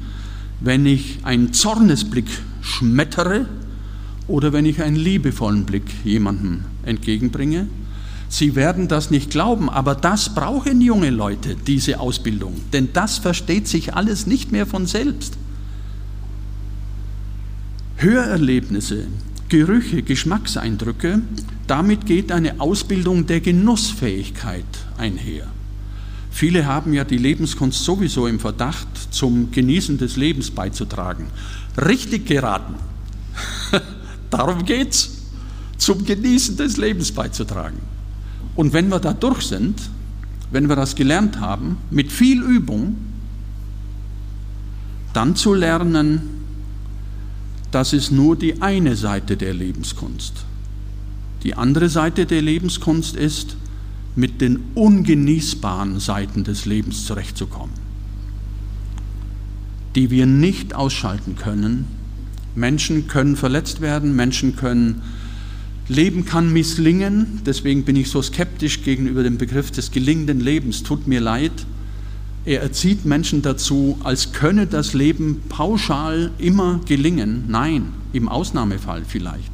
wenn ich einen Zornesblick schmettere oder wenn ich einen liebevollen Blick jemandem entgegenbringe. Sie werden das nicht glauben, aber das brauchen junge Leute, diese Ausbildung, denn das versteht sich alles nicht mehr von selbst. Hörerlebnisse Gerüche, Geschmackseindrücke, damit geht eine Ausbildung der Genussfähigkeit einher. Viele haben ja die Lebenskunst sowieso im Verdacht, zum Genießen des Lebens beizutragen. Richtig geraten. Darum geht es, zum Genießen des Lebens beizutragen. Und wenn wir da durch sind, wenn wir das gelernt haben, mit viel Übung, dann zu lernen, das ist nur die eine Seite der Lebenskunst. Die andere Seite der Lebenskunst ist, mit den ungenießbaren Seiten des Lebens zurechtzukommen, die wir nicht ausschalten können. Menschen können verletzt werden, Menschen können, Leben kann misslingen, deswegen bin ich so skeptisch gegenüber dem Begriff des gelingenden Lebens, tut mir leid. Er erzieht Menschen dazu, als könne das Leben pauschal immer gelingen. Nein, im Ausnahmefall vielleicht.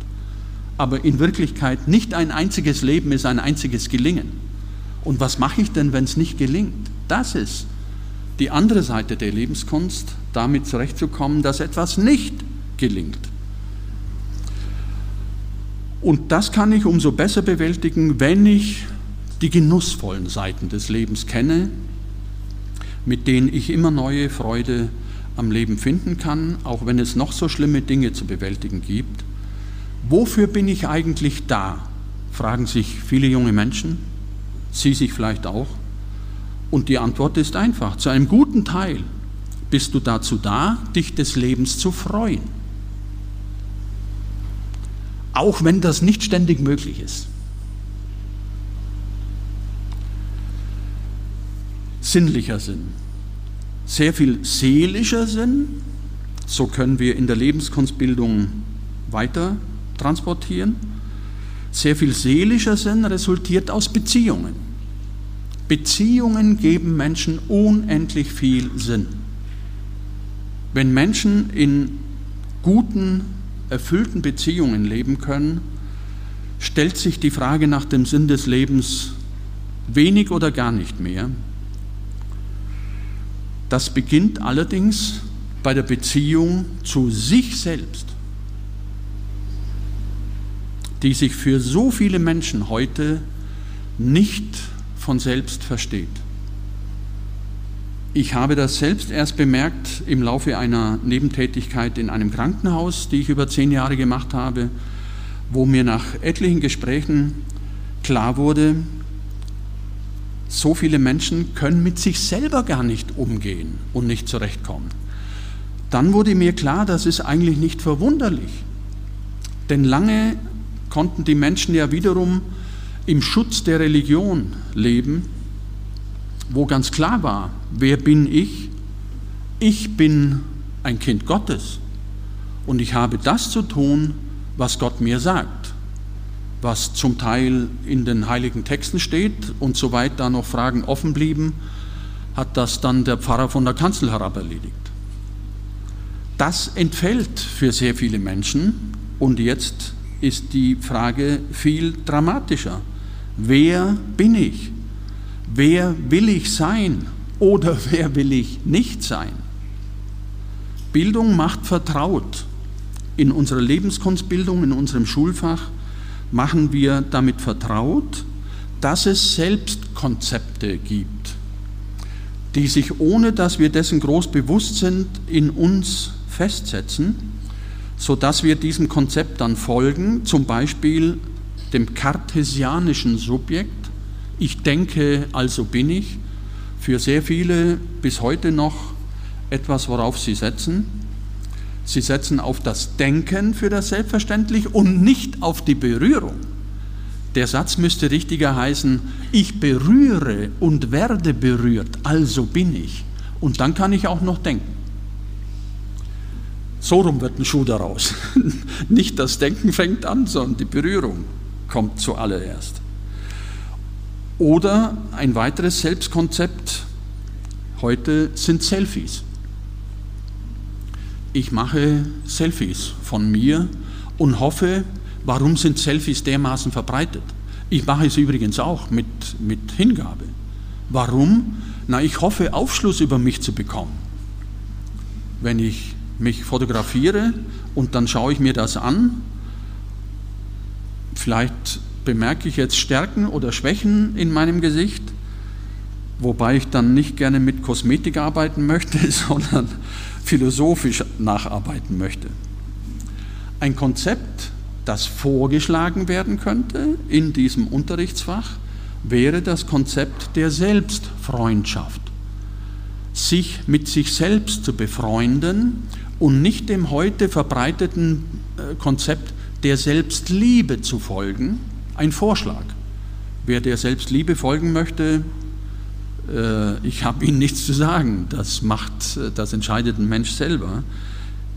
Aber in Wirklichkeit nicht ein einziges Leben ist ein einziges Gelingen. Und was mache ich denn, wenn es nicht gelingt? Das ist die andere Seite der Lebenskunst, damit zurechtzukommen, dass etwas nicht gelingt. Und das kann ich umso besser bewältigen, wenn ich die genussvollen Seiten des Lebens kenne, mit denen ich immer neue Freude am Leben finden kann, auch wenn es noch so schlimme Dinge zu bewältigen gibt. Wofür bin ich eigentlich da? fragen sich viele junge Menschen. Sie sich vielleicht auch? Und die Antwort ist einfach. Zu einem guten Teil bist du dazu da, dich des Lebens zu freuen. Auch wenn das nicht ständig möglich ist. Sinnlicher Sinn. Sehr viel seelischer Sinn. So können wir in der Lebenskunstbildung weiter transportieren sehr viel seelischer Sinn resultiert aus Beziehungen. Beziehungen geben Menschen unendlich viel Sinn. Wenn Menschen in guten, erfüllten Beziehungen leben können, stellt sich die Frage nach dem Sinn des Lebens wenig oder gar nicht mehr. Das beginnt allerdings bei der Beziehung zu sich selbst die sich für so viele Menschen heute nicht von selbst versteht. Ich habe das selbst erst bemerkt im Laufe einer Nebentätigkeit in einem Krankenhaus, die ich über zehn Jahre gemacht habe, wo mir nach etlichen Gesprächen klar wurde, so viele Menschen können mit sich selber gar nicht umgehen und nicht zurechtkommen. Dann wurde mir klar, das ist eigentlich nicht verwunderlich. Denn lange konnten die Menschen ja wiederum im Schutz der Religion leben, wo ganz klar war, wer bin ich? Ich bin ein Kind Gottes und ich habe das zu tun, was Gott mir sagt, was zum Teil in den heiligen Texten steht und soweit da noch Fragen offen blieben, hat das dann der Pfarrer von der Kanzel herab erledigt. Das entfällt für sehr viele Menschen und jetzt ist die Frage viel dramatischer. Wer bin ich? Wer will ich sein oder wer will ich nicht sein? Bildung macht vertraut. In unserer Lebenskunstbildung, in unserem Schulfach machen wir damit vertraut, dass es Selbstkonzepte gibt, die sich, ohne dass wir dessen groß bewusst sind, in uns festsetzen sodass wir diesem Konzept dann folgen, zum Beispiel dem kartesianischen Subjekt, ich denke, also bin ich, für sehr viele bis heute noch etwas, worauf sie setzen. Sie setzen auf das Denken für das Selbstverständlich und nicht auf die Berührung. Der Satz müsste richtiger heißen, ich berühre und werde berührt, also bin ich. Und dann kann ich auch noch denken. So rum wird ein Schuh daraus. Nicht das Denken fängt an, sondern die Berührung kommt zuallererst. Oder ein weiteres Selbstkonzept heute sind Selfies. Ich mache Selfies von mir und hoffe, warum sind Selfies dermaßen verbreitet? Ich mache es übrigens auch mit, mit Hingabe. Warum? Na, ich hoffe, Aufschluss über mich zu bekommen. Wenn ich mich fotografiere und dann schaue ich mir das an Vielleicht bemerke ich jetzt Stärken oder Schwächen in meinem Gesicht, wobei ich dann nicht gerne mit Kosmetik arbeiten möchte, sondern philosophisch nacharbeiten möchte. Ein Konzept, das vorgeschlagen werden könnte in diesem Unterrichtsfach, wäre das Konzept der Selbstfreundschaft. Sich mit sich selbst zu befreunden und nicht dem heute verbreiteten äh, Konzept der Selbstliebe zu folgen, ein Vorschlag. Wer der Selbstliebe folgen möchte, äh, ich habe Ihnen nichts zu sagen. Das macht, äh, das entscheidet ein Mensch selber.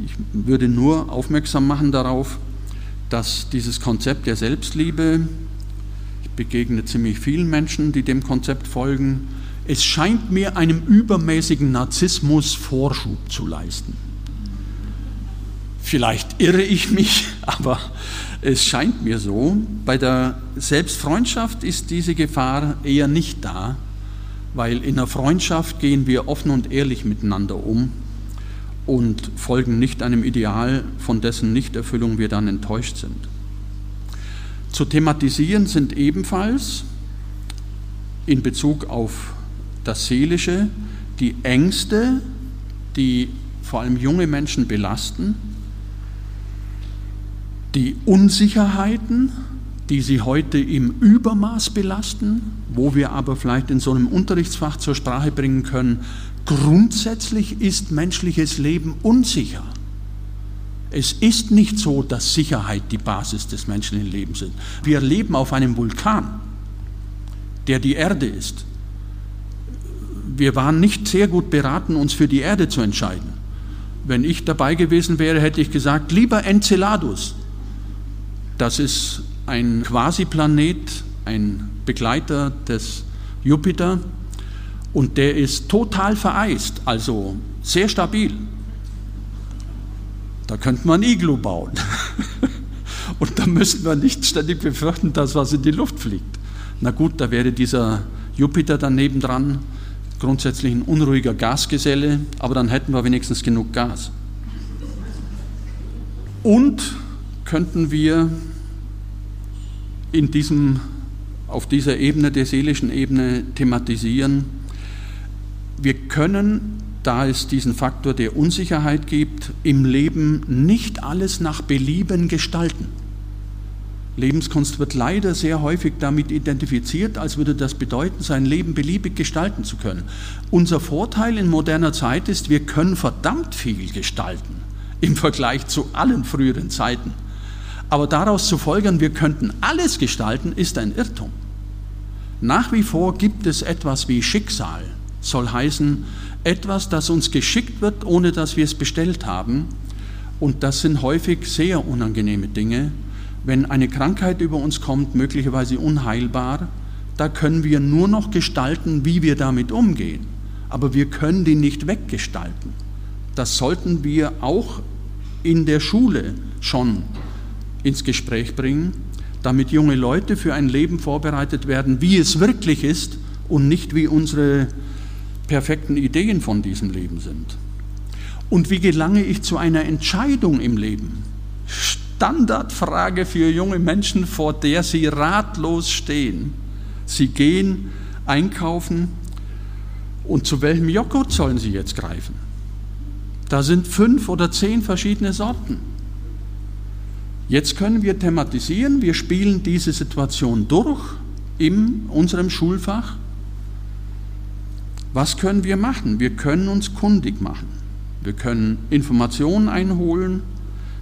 Ich würde nur aufmerksam machen darauf, dass dieses Konzept der Selbstliebe, ich begegne ziemlich vielen Menschen, die dem Konzept folgen, es scheint mir einem übermäßigen Narzissmus Vorschub zu leisten. Vielleicht irre ich mich, aber es scheint mir so. Bei der Selbstfreundschaft ist diese Gefahr eher nicht da, weil in der Freundschaft gehen wir offen und ehrlich miteinander um und folgen nicht einem Ideal, von dessen Nichterfüllung wir dann enttäuscht sind. Zu thematisieren sind ebenfalls in Bezug auf das Seelische die Ängste, die vor allem junge Menschen belasten, die Unsicherheiten, die sie heute im Übermaß belasten, wo wir aber vielleicht in so einem Unterrichtsfach zur Sprache bringen können, grundsätzlich ist menschliches Leben unsicher. Es ist nicht so, dass Sicherheit die Basis des menschlichen Lebens ist. Wir leben auf einem Vulkan, der die Erde ist. Wir waren nicht sehr gut beraten, uns für die Erde zu entscheiden. Wenn ich dabei gewesen wäre, hätte ich gesagt, lieber Enceladus, das ist ein Quasi-Planet, ein Begleiter des Jupiter und der ist total vereist, also sehr stabil. Da könnte man Iglu bauen. Und da müssen wir nicht ständig befürchten, dass was in die Luft fliegt. Na gut, da wäre dieser Jupiter daneben dran, grundsätzlich ein unruhiger Gasgeselle, aber dann hätten wir wenigstens genug Gas. Und könnten wir in diesem, auf dieser Ebene, der seelischen Ebene, thematisieren. Wir können, da es diesen Faktor der Unsicherheit gibt, im Leben nicht alles nach Belieben gestalten. Lebenskunst wird leider sehr häufig damit identifiziert, als würde das bedeuten, sein Leben beliebig gestalten zu können. Unser Vorteil in moderner Zeit ist, wir können verdammt viel gestalten im Vergleich zu allen früheren Zeiten. Aber daraus zu folgern, wir könnten alles gestalten, ist ein Irrtum. Nach wie vor gibt es etwas wie Schicksal, soll heißen, etwas, das uns geschickt wird, ohne dass wir es bestellt haben. Und das sind häufig sehr unangenehme Dinge. Wenn eine Krankheit über uns kommt, möglicherweise unheilbar, da können wir nur noch gestalten, wie wir damit umgehen. Aber wir können die nicht weggestalten. Das sollten wir auch in der Schule schon ins Gespräch bringen, damit junge Leute für ein Leben vorbereitet werden, wie es wirklich ist und nicht wie unsere perfekten Ideen von diesem Leben sind. Und wie gelange ich zu einer Entscheidung im Leben? Standardfrage für junge Menschen, vor der sie ratlos stehen. Sie gehen einkaufen und zu welchem Joghurt sollen sie jetzt greifen? Da sind fünf oder zehn verschiedene Sorten. Jetzt können wir thematisieren, wir spielen diese Situation durch in unserem Schulfach. Was können wir machen? Wir können uns kundig machen. Wir können Informationen einholen.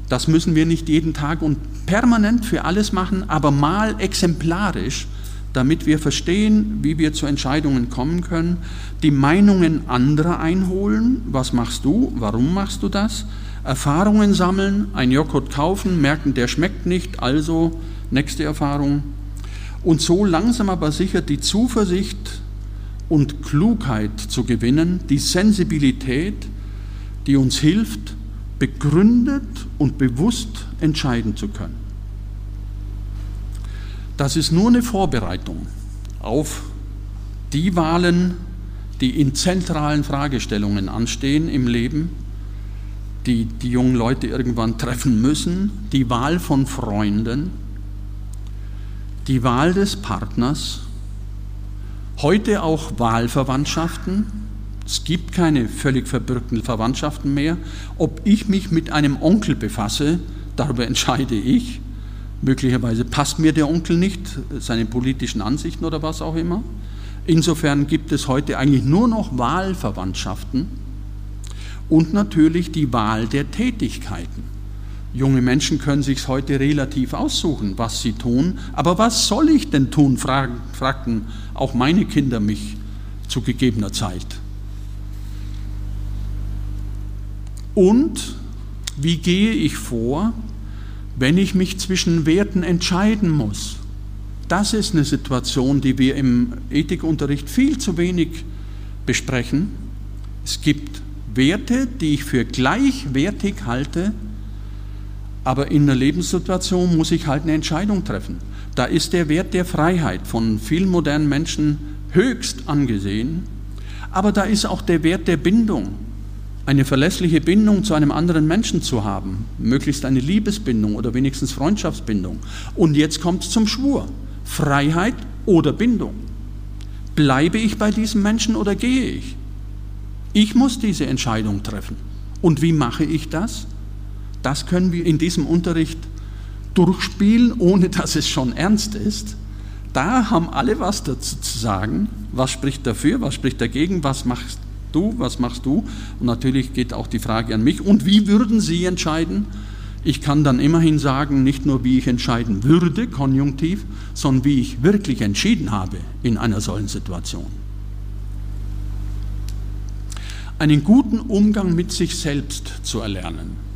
Das müssen wir nicht jeden Tag und permanent für alles machen, aber mal exemplarisch, damit wir verstehen, wie wir zu Entscheidungen kommen können. Die Meinungen anderer einholen. Was machst du? Warum machst du das? Erfahrungen sammeln, ein Joghurt kaufen, merken, der schmeckt nicht, also nächste Erfahrung. Und so langsam aber sicher die Zuversicht und Klugheit zu gewinnen, die Sensibilität, die uns hilft, begründet und bewusst entscheiden zu können. Das ist nur eine Vorbereitung auf die Wahlen, die in zentralen Fragestellungen anstehen im Leben die die jungen Leute irgendwann treffen müssen, die Wahl von Freunden, die Wahl des Partners, heute auch Wahlverwandtschaften. Es gibt keine völlig verbürgten Verwandtschaften mehr. Ob ich mich mit einem Onkel befasse, darüber entscheide ich. Möglicherweise passt mir der Onkel nicht, seine politischen Ansichten oder was auch immer. Insofern gibt es heute eigentlich nur noch Wahlverwandtschaften und natürlich die Wahl der Tätigkeiten. Junge Menschen können sich heute relativ aussuchen, was sie tun. Aber was soll ich denn tun, fragten auch meine Kinder mich zu gegebener Zeit. Und wie gehe ich vor, wenn ich mich zwischen Werten entscheiden muss? Das ist eine Situation, die wir im Ethikunterricht viel zu wenig besprechen. Es gibt Werte, die ich für gleichwertig halte, aber in einer Lebenssituation muss ich halt eine Entscheidung treffen. Da ist der Wert der Freiheit von vielen modernen Menschen höchst angesehen, aber da ist auch der Wert der Bindung, eine verlässliche Bindung zu einem anderen Menschen zu haben, möglichst eine Liebesbindung oder wenigstens Freundschaftsbindung. Und jetzt kommt es zum Schwur, Freiheit oder Bindung. Bleibe ich bei diesem Menschen oder gehe ich? Ich muss diese Entscheidung treffen. Und wie mache ich das? Das können wir in diesem Unterricht durchspielen, ohne dass es schon ernst ist. Da haben alle was dazu zu sagen. Was spricht dafür, was spricht dagegen, was machst du, was machst du? Und natürlich geht auch die Frage an mich. Und wie würden Sie entscheiden? Ich kann dann immerhin sagen, nicht nur wie ich entscheiden würde, konjunktiv, sondern wie ich wirklich entschieden habe in einer solchen Situation. Einen guten Umgang mit sich selbst zu erlernen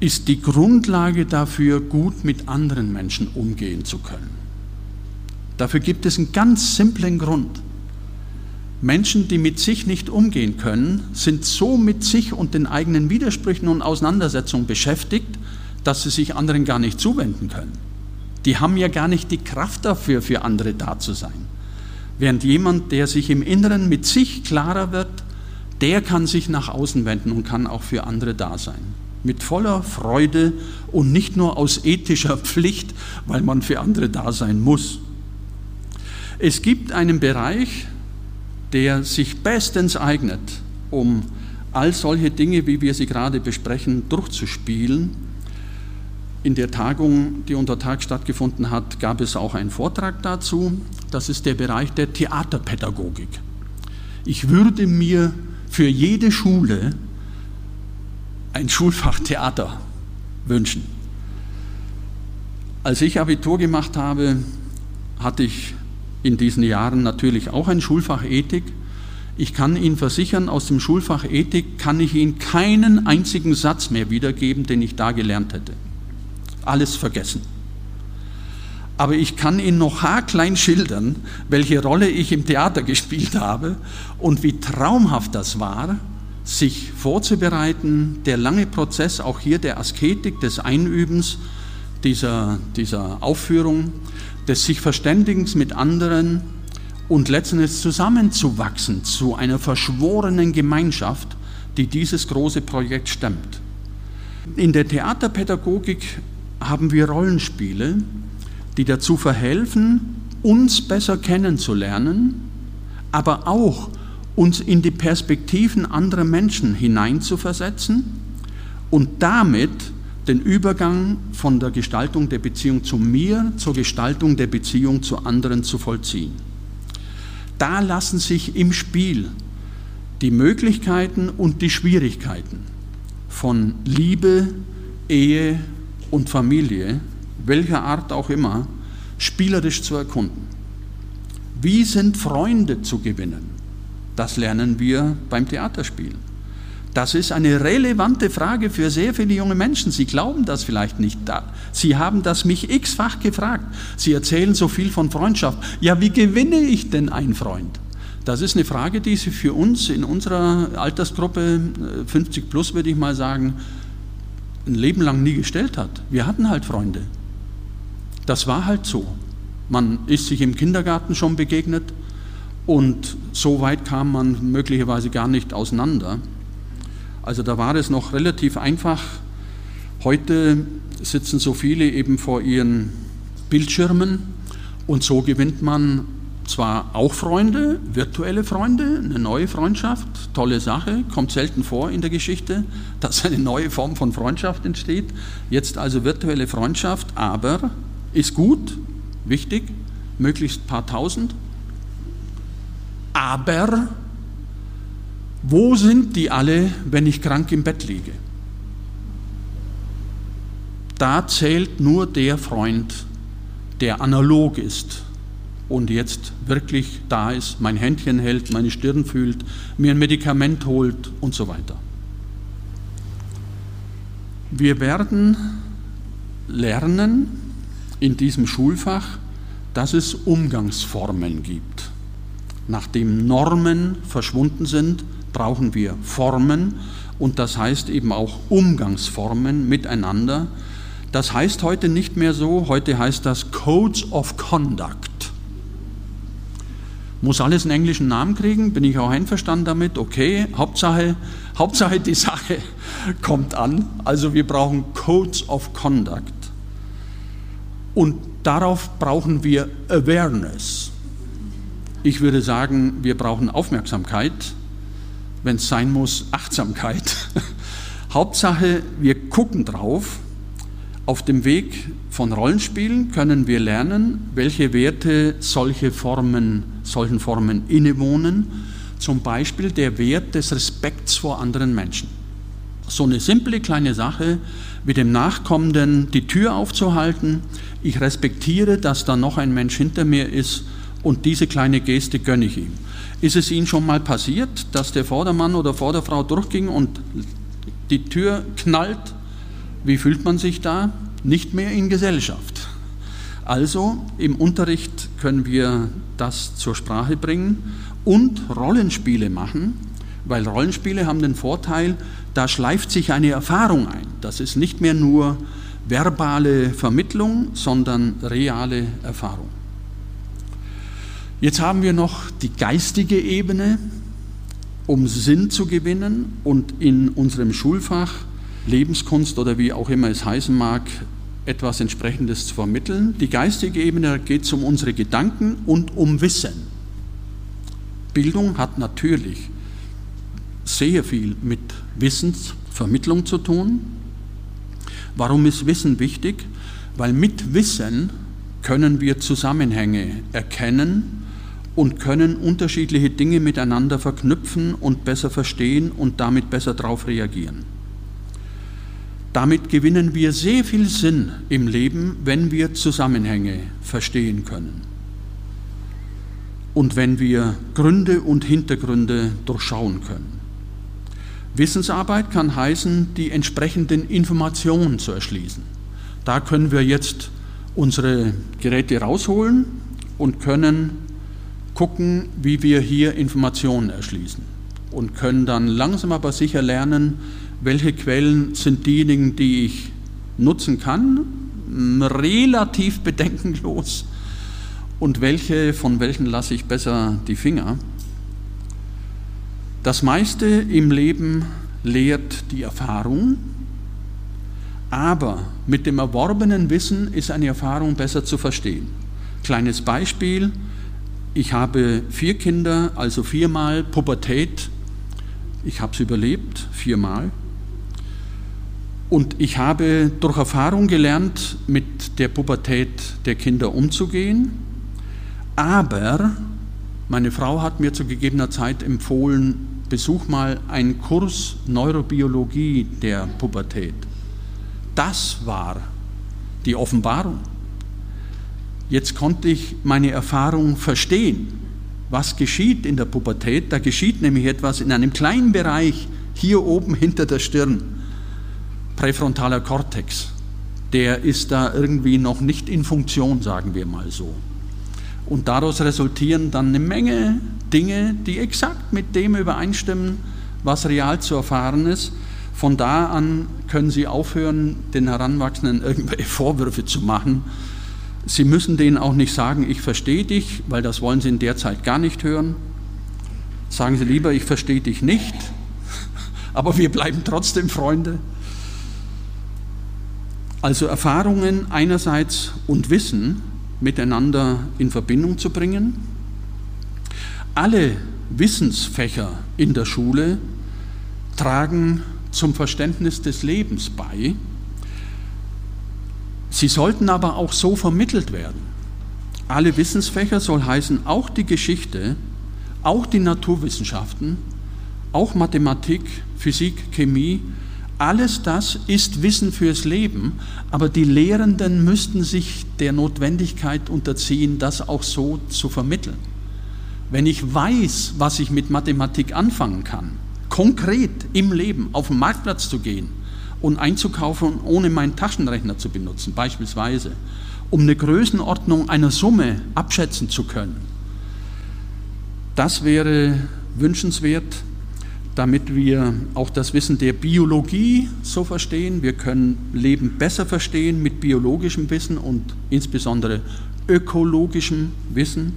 ist die Grundlage dafür, gut mit anderen Menschen umgehen zu können. Dafür gibt es einen ganz simplen Grund. Menschen, die mit sich nicht umgehen können, sind so mit sich und den eigenen Widersprüchen und Auseinandersetzungen beschäftigt, dass sie sich anderen gar nicht zuwenden können. Die haben ja gar nicht die Kraft dafür, für andere da zu sein. Während jemand, der sich im Inneren mit sich klarer wird, der kann sich nach außen wenden und kann auch für andere da sein mit voller Freude und nicht nur aus ethischer Pflicht, weil man für andere da sein muss. Es gibt einen Bereich, der sich bestens eignet, um all solche Dinge, wie wir sie gerade besprechen, durchzuspielen. In der Tagung, die unter Tag stattgefunden hat, gab es auch einen Vortrag dazu. Das ist der Bereich der Theaterpädagogik. Ich würde mir für jede Schule ein Schulfach Theater wünschen. Als ich Abitur gemacht habe, hatte ich in diesen Jahren natürlich auch ein Schulfach Ethik. Ich kann Ihnen versichern, aus dem Schulfach Ethik kann ich Ihnen keinen einzigen Satz mehr wiedergeben, den ich da gelernt hätte. Alles vergessen. Aber ich kann Ihnen noch haarklein schildern, welche Rolle ich im Theater gespielt habe und wie traumhaft das war, sich vorzubereiten, der lange Prozess auch hier der Asketik, des Einübens dieser, dieser Aufführung, des sich Verständigens mit anderen und letztendlich zusammenzuwachsen zu einer verschworenen Gemeinschaft, die dieses große Projekt stemmt. In der Theaterpädagogik haben wir Rollenspiele, die dazu verhelfen, uns besser kennenzulernen, aber auch uns in die Perspektiven anderer Menschen hineinzuversetzen und damit den Übergang von der Gestaltung der Beziehung zu mir zur Gestaltung der Beziehung zu anderen zu vollziehen. Da lassen sich im Spiel die Möglichkeiten und die Schwierigkeiten von Liebe, Ehe und Familie, welcher Art auch immer, spielerisch zu erkunden. Wie sind Freunde zu gewinnen? Das lernen wir beim Theaterspielen. Das ist eine relevante Frage für sehr viele junge Menschen. Sie glauben das vielleicht nicht. Sie haben das mich x-fach gefragt. Sie erzählen so viel von Freundschaft. Ja, wie gewinne ich denn einen Freund? Das ist eine Frage, die sich für uns in unserer Altersgruppe 50 äh, plus, würde ich mal sagen, ein Leben lang nie gestellt hat. Wir hatten halt Freunde. Das war halt so. Man ist sich im Kindergarten schon begegnet, und so weit kam man möglicherweise gar nicht auseinander. Also da war es noch relativ einfach. Heute sitzen so viele eben vor ihren Bildschirmen und so gewinnt man zwar auch Freunde, virtuelle Freunde, eine neue Freundschaft, tolle Sache, kommt selten vor in der Geschichte, dass eine neue Form von Freundschaft entsteht. Jetzt also virtuelle Freundschaft, aber ist gut, wichtig, möglichst paar tausend. Aber wo sind die alle, wenn ich krank im Bett liege? Da zählt nur der Freund, der analog ist, und jetzt wirklich da ist, mein Händchen hält, meine Stirn fühlt, mir ein Medikament holt und so weiter. Wir werden lernen in diesem Schulfach, dass es Umgangsformen gibt. Nachdem Normen verschwunden sind, brauchen wir Formen und das heißt eben auch Umgangsformen miteinander. Das heißt heute nicht mehr so, heute heißt das Codes of Conduct. Muss alles einen englischen Namen kriegen, bin ich auch einverstanden damit, okay, Hauptsache, Hauptsache die Sache kommt an. Also wir brauchen Codes of Conduct. Und darauf brauchen wir Awareness. Ich würde sagen, wir brauchen Aufmerksamkeit, wenn es sein muss, Achtsamkeit. Hauptsache, wir gucken drauf. Auf dem Weg von Rollenspielen können wir lernen, welche Werte solche Formen, solchen Formen innewohnen. Zum Beispiel der Wert des Respekts vor anderen Menschen. So eine simple kleine Sache wie dem Nachkommenden die Tür aufzuhalten. Ich respektiere, dass da noch ein Mensch hinter mir ist und diese kleine Geste gönne ich ihm. Ist es Ihnen schon mal passiert, dass der Vordermann oder Vorderfrau durchging und die Tür knallt? Wie fühlt man sich da? nicht mehr in Gesellschaft. Also im Unterricht können wir das zur Sprache bringen und Rollenspiele machen, weil Rollenspiele haben den Vorteil, da schleift sich eine Erfahrung ein. Das ist nicht mehr nur verbale Vermittlung, sondern reale Erfahrung. Jetzt haben wir noch die geistige Ebene, um Sinn zu gewinnen und in unserem Schulfach Lebenskunst oder wie auch immer es heißen mag, etwas Entsprechendes zu vermitteln. Die geistige Ebene geht es um unsere Gedanken und um Wissen. Bildung hat natürlich sehr viel mit Wissensvermittlung zu tun. Warum ist Wissen wichtig? Weil mit Wissen können wir Zusammenhänge erkennen und können unterschiedliche Dinge miteinander verknüpfen und besser verstehen und damit besser darauf reagieren. Damit gewinnen wir sehr viel Sinn im Leben, wenn wir Zusammenhänge verstehen können und wenn wir Gründe und Hintergründe durchschauen können. Wissensarbeit kann heißen, die entsprechenden Informationen zu erschließen. Da können wir jetzt unsere Geräte rausholen und können gucken, wie wir hier Informationen erschließen und können dann langsam aber sicher lernen, welche Quellen sind diejenigen, die ich nutzen kann, relativ bedenkenlos, und welche, von welchen lasse ich besser die Finger. Das meiste im Leben lehrt die Erfahrung, aber mit dem erworbenen Wissen ist eine Erfahrung besser zu verstehen. Kleines Beispiel, ich habe vier Kinder, also viermal Pubertät. Ich habe es überlebt, viermal. Und ich habe durch Erfahrung gelernt, mit der Pubertät der Kinder umzugehen. Aber meine Frau hat mir zu gegebener Zeit empfohlen, besuch mal einen Kurs Neurobiologie der Pubertät. Das war die Offenbarung. Jetzt konnte ich meine Erfahrung verstehen. Was geschieht in der Pubertät? Da geschieht nämlich etwas in einem kleinen Bereich hier oben hinter der Stirn präfrontaler Kortex, der ist da irgendwie noch nicht in Funktion, sagen wir mal so. Und daraus resultieren dann eine Menge Dinge, die exakt mit dem übereinstimmen, was real zu erfahren ist. Von da an können Sie aufhören, den Heranwachsenden irgendwelche Vorwürfe zu machen. Sie müssen denen auch nicht sagen, ich verstehe dich, weil das wollen Sie in der Zeit gar nicht hören. Sagen Sie lieber, ich verstehe dich nicht, aber wir bleiben trotzdem Freunde. Also Erfahrungen einerseits und Wissen miteinander in Verbindung zu bringen. Alle Wissensfächer in der Schule tragen zum Verständnis des Lebens bei. Sie sollten aber auch so vermittelt werden. Alle Wissensfächer soll heißen, auch die Geschichte, auch die Naturwissenschaften, auch Mathematik, Physik, Chemie, alles das ist Wissen fürs Leben, aber die Lehrenden müssten sich der Notwendigkeit unterziehen, das auch so zu vermitteln. Wenn ich weiß, was ich mit Mathematik anfangen kann, konkret im Leben auf den Marktplatz zu gehen und einzukaufen, ohne meinen Taschenrechner zu benutzen, beispielsweise, um eine Größenordnung einer Summe abschätzen zu können, das wäre wünschenswert damit wir auch das Wissen der Biologie so verstehen. Wir können Leben besser verstehen mit biologischem Wissen und insbesondere ökologischem Wissen.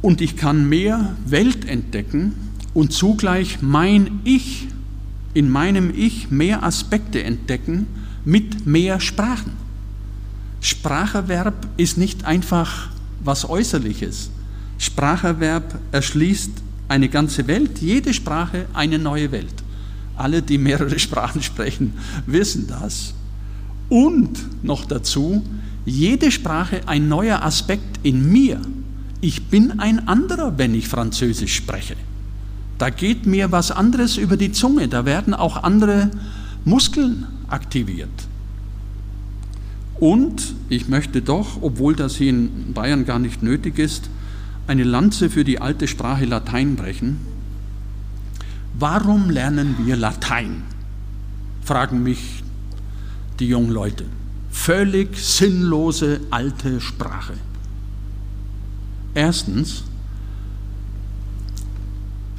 Und ich kann mehr Welt entdecken und zugleich mein Ich, in meinem Ich mehr Aspekte entdecken mit mehr Sprachen. Spracherwerb ist nicht einfach was Äußerliches. Spracherwerb erschließt eine ganze Welt, jede Sprache eine neue Welt. Alle, die mehrere Sprachen sprechen, wissen das. Und noch dazu, jede Sprache ein neuer Aspekt in mir. Ich bin ein anderer, wenn ich Französisch spreche. Da geht mir was anderes über die Zunge, da werden auch andere Muskeln aktiviert. Und ich möchte doch, obwohl das hier in Bayern gar nicht nötig ist, eine Lanze für die alte Sprache Latein brechen. Warum lernen wir Latein? fragen mich die jungen Leute. Völlig sinnlose alte Sprache. Erstens,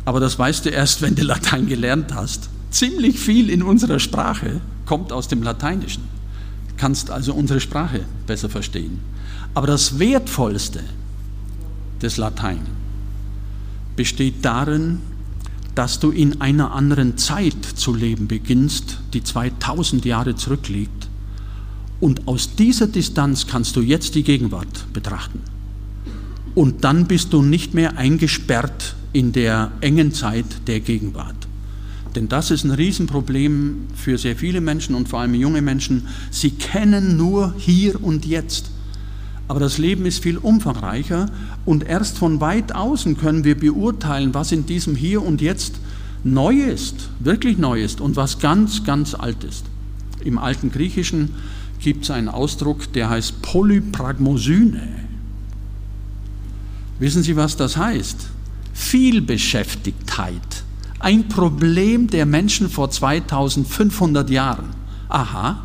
aber das weißt du erst, wenn du Latein gelernt hast, ziemlich viel in unserer Sprache kommt aus dem Lateinischen. Du kannst also unsere Sprache besser verstehen. Aber das Wertvollste, des Latein besteht darin, dass du in einer anderen Zeit zu leben beginnst, die 2000 Jahre zurückliegt. Und aus dieser Distanz kannst du jetzt die Gegenwart betrachten. Und dann bist du nicht mehr eingesperrt in der engen Zeit der Gegenwart. Denn das ist ein Riesenproblem für sehr viele Menschen und vor allem junge Menschen. Sie kennen nur hier und jetzt. Aber das Leben ist viel umfangreicher und erst von weit außen können wir beurteilen, was in diesem Hier und Jetzt neu ist, wirklich neu ist und was ganz, ganz alt ist. Im alten Griechischen gibt es einen Ausdruck, der heißt Polypragmosyne. Wissen Sie, was das heißt? Vielbeschäftigtheit. Ein Problem der Menschen vor 2500 Jahren. Aha.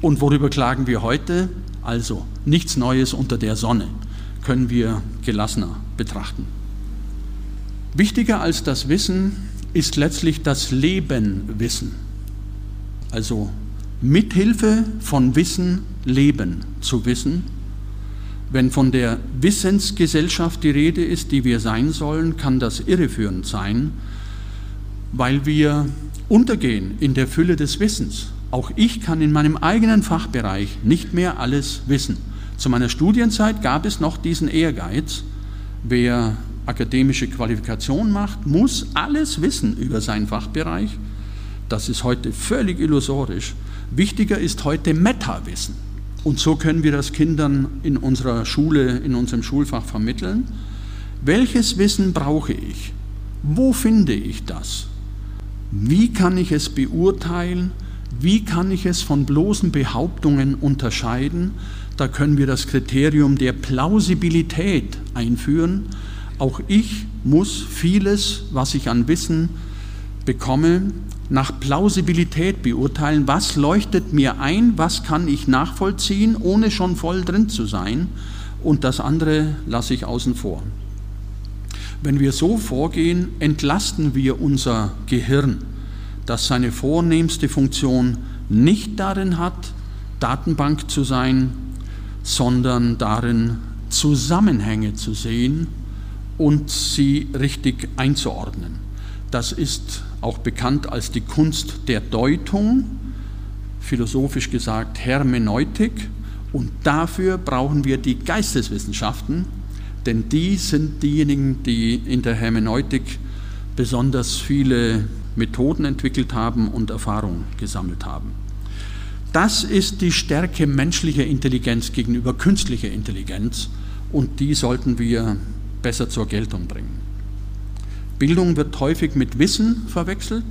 Und worüber klagen wir heute? Also nichts Neues unter der Sonne können wir gelassener betrachten. Wichtiger als das Wissen ist letztlich das Lebenwissen. Also mithilfe von Wissen leben zu wissen. Wenn von der Wissensgesellschaft die Rede ist, die wir sein sollen, kann das irreführend sein, weil wir untergehen in der Fülle des Wissens auch ich kann in meinem eigenen Fachbereich nicht mehr alles wissen. Zu meiner Studienzeit gab es noch diesen Ehrgeiz, wer akademische Qualifikation macht, muss alles wissen über seinen Fachbereich. Das ist heute völlig illusorisch. Wichtiger ist heute Meta-Wissen. Und so können wir das Kindern in unserer Schule, in unserem Schulfach vermitteln. Welches Wissen brauche ich? Wo finde ich das? Wie kann ich es beurteilen? Wie kann ich es von bloßen Behauptungen unterscheiden? Da können wir das Kriterium der Plausibilität einführen. Auch ich muss vieles, was ich an Wissen bekomme, nach Plausibilität beurteilen. Was leuchtet mir ein? Was kann ich nachvollziehen, ohne schon voll drin zu sein? Und das andere lasse ich außen vor. Wenn wir so vorgehen, entlasten wir unser Gehirn das seine vornehmste Funktion nicht darin hat, Datenbank zu sein, sondern darin, Zusammenhänge zu sehen und sie richtig einzuordnen. Das ist auch bekannt als die Kunst der Deutung. philosophisch gesagt Hermeneutik. Und dafür brauchen wir die Geisteswissenschaften, denn die sind diejenigen, die in der Hermeneutik besonders viele Methoden entwickelt haben und Erfahrungen gesammelt haben. Das ist die Stärke menschlicher Intelligenz gegenüber künstlicher Intelligenz und die sollten wir besser zur Geltung bringen. Bildung wird häufig mit Wissen verwechselt,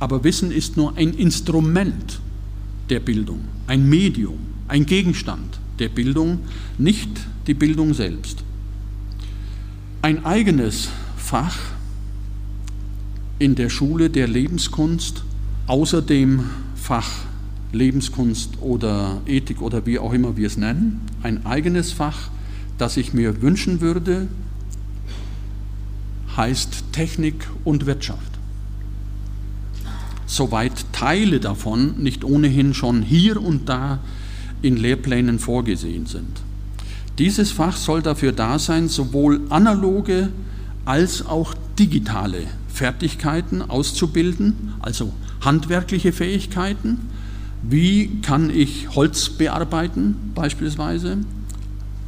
aber Wissen ist nur ein Instrument der Bildung, ein Medium, ein Gegenstand der Bildung, nicht die Bildung selbst. Ein eigenes Fach in der Schule der Lebenskunst, außer dem Fach Lebenskunst oder Ethik oder wie auch immer wir es nennen, ein eigenes Fach, das ich mir wünschen würde, heißt Technik und Wirtschaft. Soweit Teile davon nicht ohnehin schon hier und da in Lehrplänen vorgesehen sind. Dieses Fach soll dafür da sein, sowohl analoge als auch digitale Fertigkeiten auszubilden, also handwerkliche Fähigkeiten. Wie kann ich Holz bearbeiten beispielsweise?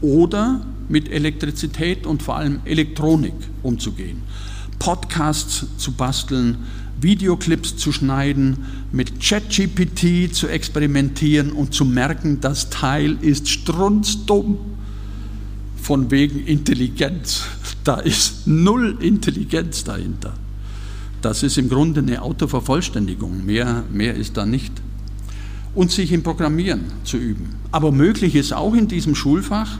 Oder mit Elektrizität und vor allem Elektronik umzugehen. Podcasts zu basteln, Videoclips zu schneiden, mit ChatGPT zu experimentieren und zu merken, das Teil ist strunzdumm von wegen Intelligenz. Da ist null Intelligenz dahinter. Das ist im Grunde eine Autovervollständigung. Mehr, mehr ist da nicht. Und sich im Programmieren zu üben. Aber möglich ist auch in diesem Schulfach,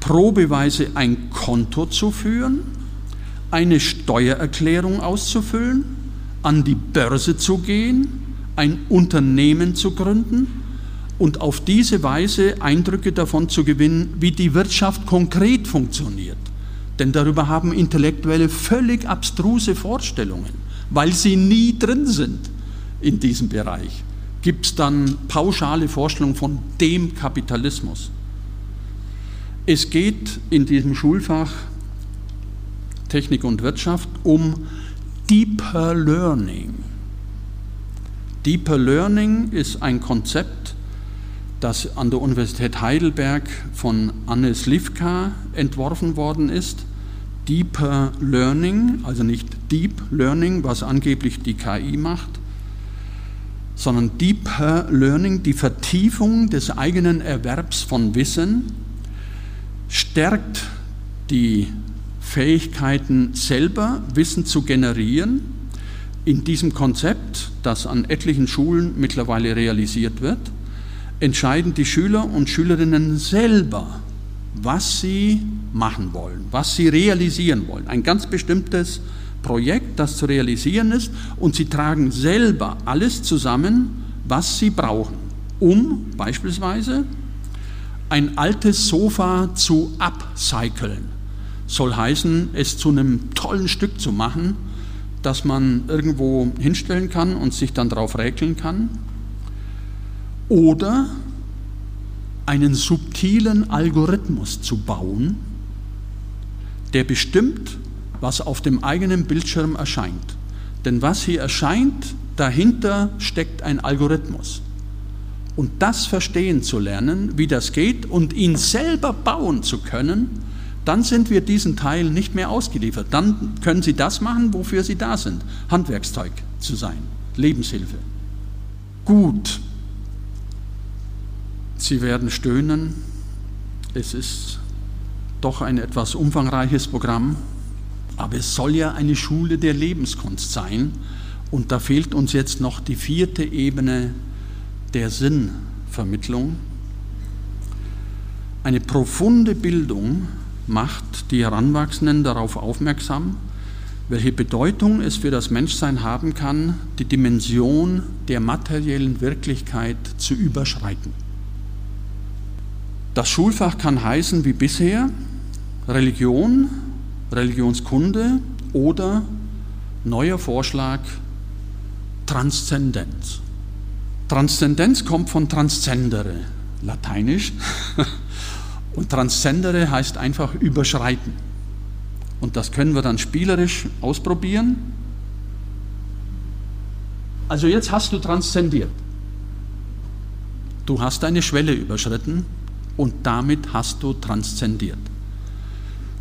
probeweise ein Konto zu führen, eine Steuererklärung auszufüllen, an die Börse zu gehen, ein Unternehmen zu gründen und auf diese Weise Eindrücke davon zu gewinnen, wie die Wirtschaft konkret funktioniert. Denn darüber haben Intellektuelle völlig abstruse Vorstellungen, weil sie nie drin sind in diesem Bereich. Gibt es dann pauschale Vorstellungen von dem Kapitalismus. Es geht in diesem Schulfach Technik und Wirtschaft um Deeper Learning. Deeper Learning ist ein Konzept, das an der Universität Heidelberg von Anne Slivka entworfen worden ist. Deeper Learning, also nicht Deep Learning, was angeblich die KI macht, sondern Deeper Learning, die Vertiefung des eigenen Erwerbs von Wissen, stärkt die Fähigkeiten selber, Wissen zu generieren. In diesem Konzept, das an etlichen Schulen mittlerweile realisiert wird, entscheiden die Schüler und Schülerinnen selber, was sie machen wollen, was sie realisieren wollen. Ein ganz bestimmtes Projekt, das zu realisieren ist, und sie tragen selber alles zusammen, was sie brauchen, um beispielsweise ein altes Sofa zu upcyclen. Soll heißen, es zu einem tollen Stück zu machen, das man irgendwo hinstellen kann und sich dann darauf räkeln kann. Oder einen subtilen Algorithmus zu bauen, der bestimmt, was auf dem eigenen Bildschirm erscheint. Denn was hier erscheint, dahinter steckt ein Algorithmus. Und das verstehen zu lernen, wie das geht und ihn selber bauen zu können, dann sind wir diesen Teil nicht mehr ausgeliefert. Dann können Sie das machen, wofür Sie da sind. Handwerkszeug zu sein, Lebenshilfe. Gut, Sie werden stöhnen. Es ist doch ein etwas umfangreiches Programm, aber es soll ja eine Schule der Lebenskunst sein. Und da fehlt uns jetzt noch die vierte Ebene der Sinnvermittlung. Eine profunde Bildung macht die Heranwachsenden darauf aufmerksam, welche Bedeutung es für das Menschsein haben kann, die Dimension der materiellen Wirklichkeit zu überschreiten. Das Schulfach kann heißen wie bisher Religion, Religionskunde oder neuer Vorschlag Transzendenz. Transzendenz kommt von transzendere, lateinisch. Und transzendere heißt einfach überschreiten. Und das können wir dann spielerisch ausprobieren. Also jetzt hast du transzendiert. Du hast eine Schwelle überschritten und damit hast du transzendiert.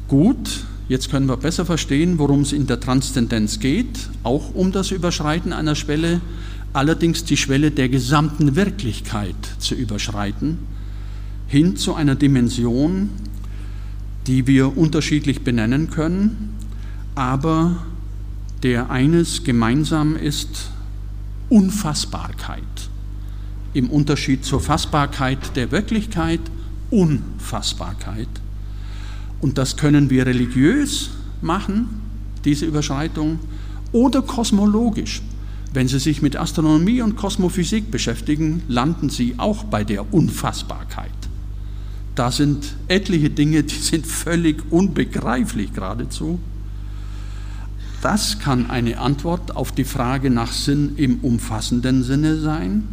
Gut, jetzt können wir besser verstehen, worum es in der Transzendenz geht, auch um das Überschreiten einer Schwelle, allerdings die Schwelle der gesamten Wirklichkeit zu überschreiten, hin zu einer Dimension, die wir unterschiedlich benennen können, aber der eines gemeinsam ist, Unfassbarkeit. Im Unterschied zur Fassbarkeit der Wirklichkeit, Unfassbarkeit. Und das können wir religiös machen, diese Überschreitung, oder kosmologisch. Wenn Sie sich mit Astronomie und Kosmophysik beschäftigen, landen Sie auch bei der Unfassbarkeit. Da sind etliche Dinge, die sind völlig unbegreiflich geradezu. Das kann eine Antwort auf die Frage nach Sinn im umfassenden Sinne sein.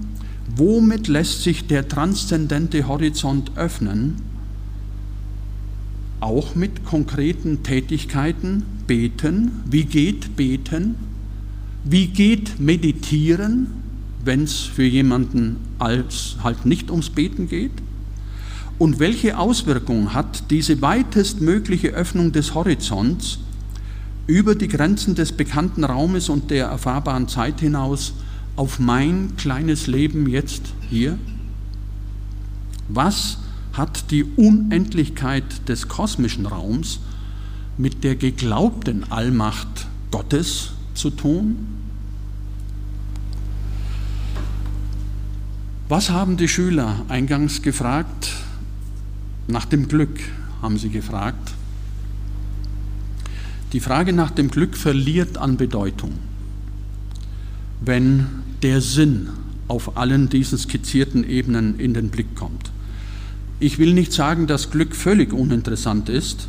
Womit lässt sich der transzendente Horizont öffnen? Auch mit konkreten Tätigkeiten, beten. Wie geht beten? Wie geht meditieren, wenn es für jemanden als halt nicht ums Beten geht? Und welche Auswirkungen hat diese weitestmögliche Öffnung des Horizonts über die Grenzen des bekannten Raumes und der erfahrbaren Zeit hinaus auf mein kleines Leben jetzt hier? Was hat die Unendlichkeit des kosmischen Raums mit der geglaubten Allmacht Gottes zu tun? Was haben die Schüler eingangs gefragt? Nach dem Glück haben sie gefragt. Die Frage nach dem Glück verliert an Bedeutung, wenn der Sinn auf allen diesen skizzierten Ebenen in den Blick kommt. Ich will nicht sagen, dass Glück völlig uninteressant ist,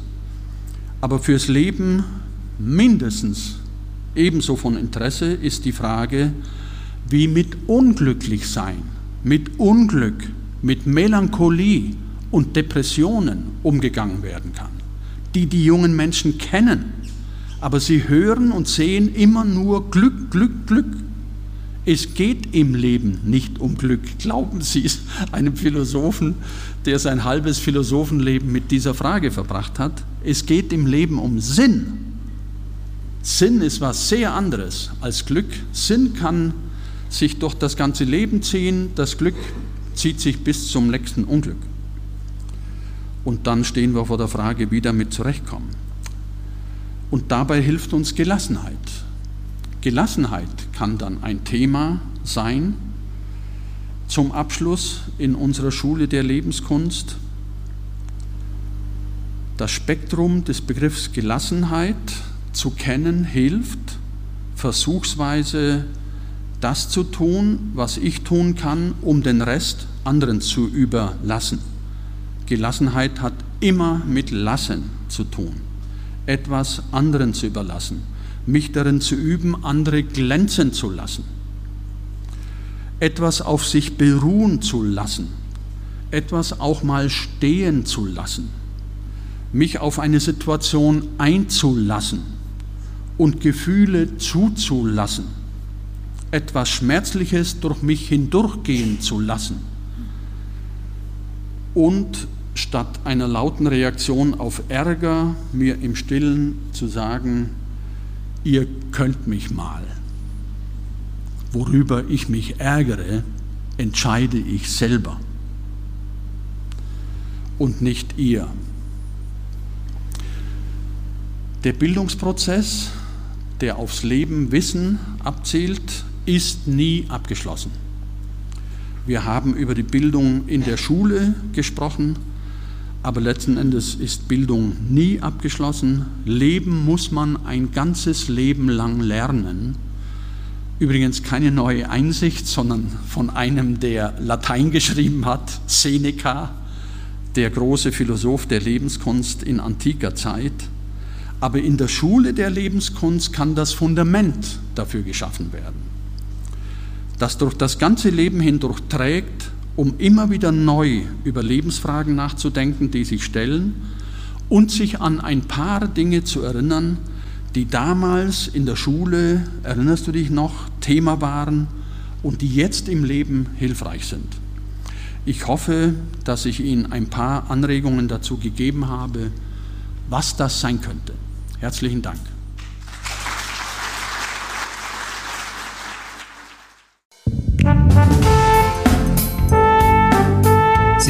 aber fürs Leben mindestens ebenso von Interesse ist die Frage, wie mit unglücklich sein, mit Unglück, mit Melancholie und Depressionen umgegangen werden kann, die die jungen Menschen kennen aber sie hören und sehen immer nur Glück, Glück, Glück. Es geht im Leben nicht um Glück. Glauben Sie es einem Philosophen, der sein halbes Philosophenleben mit dieser Frage verbracht hat? Es geht im Leben um Sinn. Sinn ist was sehr anderes als Glück. Sinn kann sich durch das ganze Leben ziehen, das Glück zieht sich bis zum nächsten Unglück. Und dann stehen wir vor der Frage, wie damit zurechtkommen. Und dabei hilft uns Gelassenheit. Gelassenheit kann dann ein Thema sein zum Abschluss in unserer Schule der Lebenskunst. Das Spektrum des Begriffs Gelassenheit zu kennen hilft, versuchsweise das zu tun, was ich tun kann, um den Rest anderen zu überlassen. Gelassenheit hat immer mit Lassen zu tun etwas anderen zu überlassen, mich darin zu üben, andere glänzen zu lassen, etwas auf sich beruhen zu lassen, etwas auch mal stehen zu lassen, mich auf eine Situation einzulassen und Gefühle zuzulassen, etwas Schmerzliches durch mich hindurchgehen zu lassen und statt einer lauten Reaktion auf Ärger mir im stillen zu sagen, ihr könnt mich mal. Worüber ich mich ärgere, entscheide ich selber und nicht ihr. Der Bildungsprozess, der aufs Leben Wissen abzielt, ist nie abgeschlossen. Wir haben über die Bildung in der Schule gesprochen, aber letzten Endes ist Bildung nie abgeschlossen. Leben muss man ein ganzes Leben lang lernen. Übrigens keine neue Einsicht, sondern von einem, der Latein geschrieben hat, Seneca, der große Philosoph der Lebenskunst in antiker Zeit. Aber in der Schule der Lebenskunst kann das Fundament dafür geschaffen werden, das durch das ganze Leben hindurch trägt um immer wieder neu über Lebensfragen nachzudenken, die sich stellen und sich an ein paar Dinge zu erinnern, die damals in der Schule, erinnerst du dich noch, Thema waren und die jetzt im Leben hilfreich sind. Ich hoffe, dass ich Ihnen ein paar Anregungen dazu gegeben habe, was das sein könnte. Herzlichen Dank.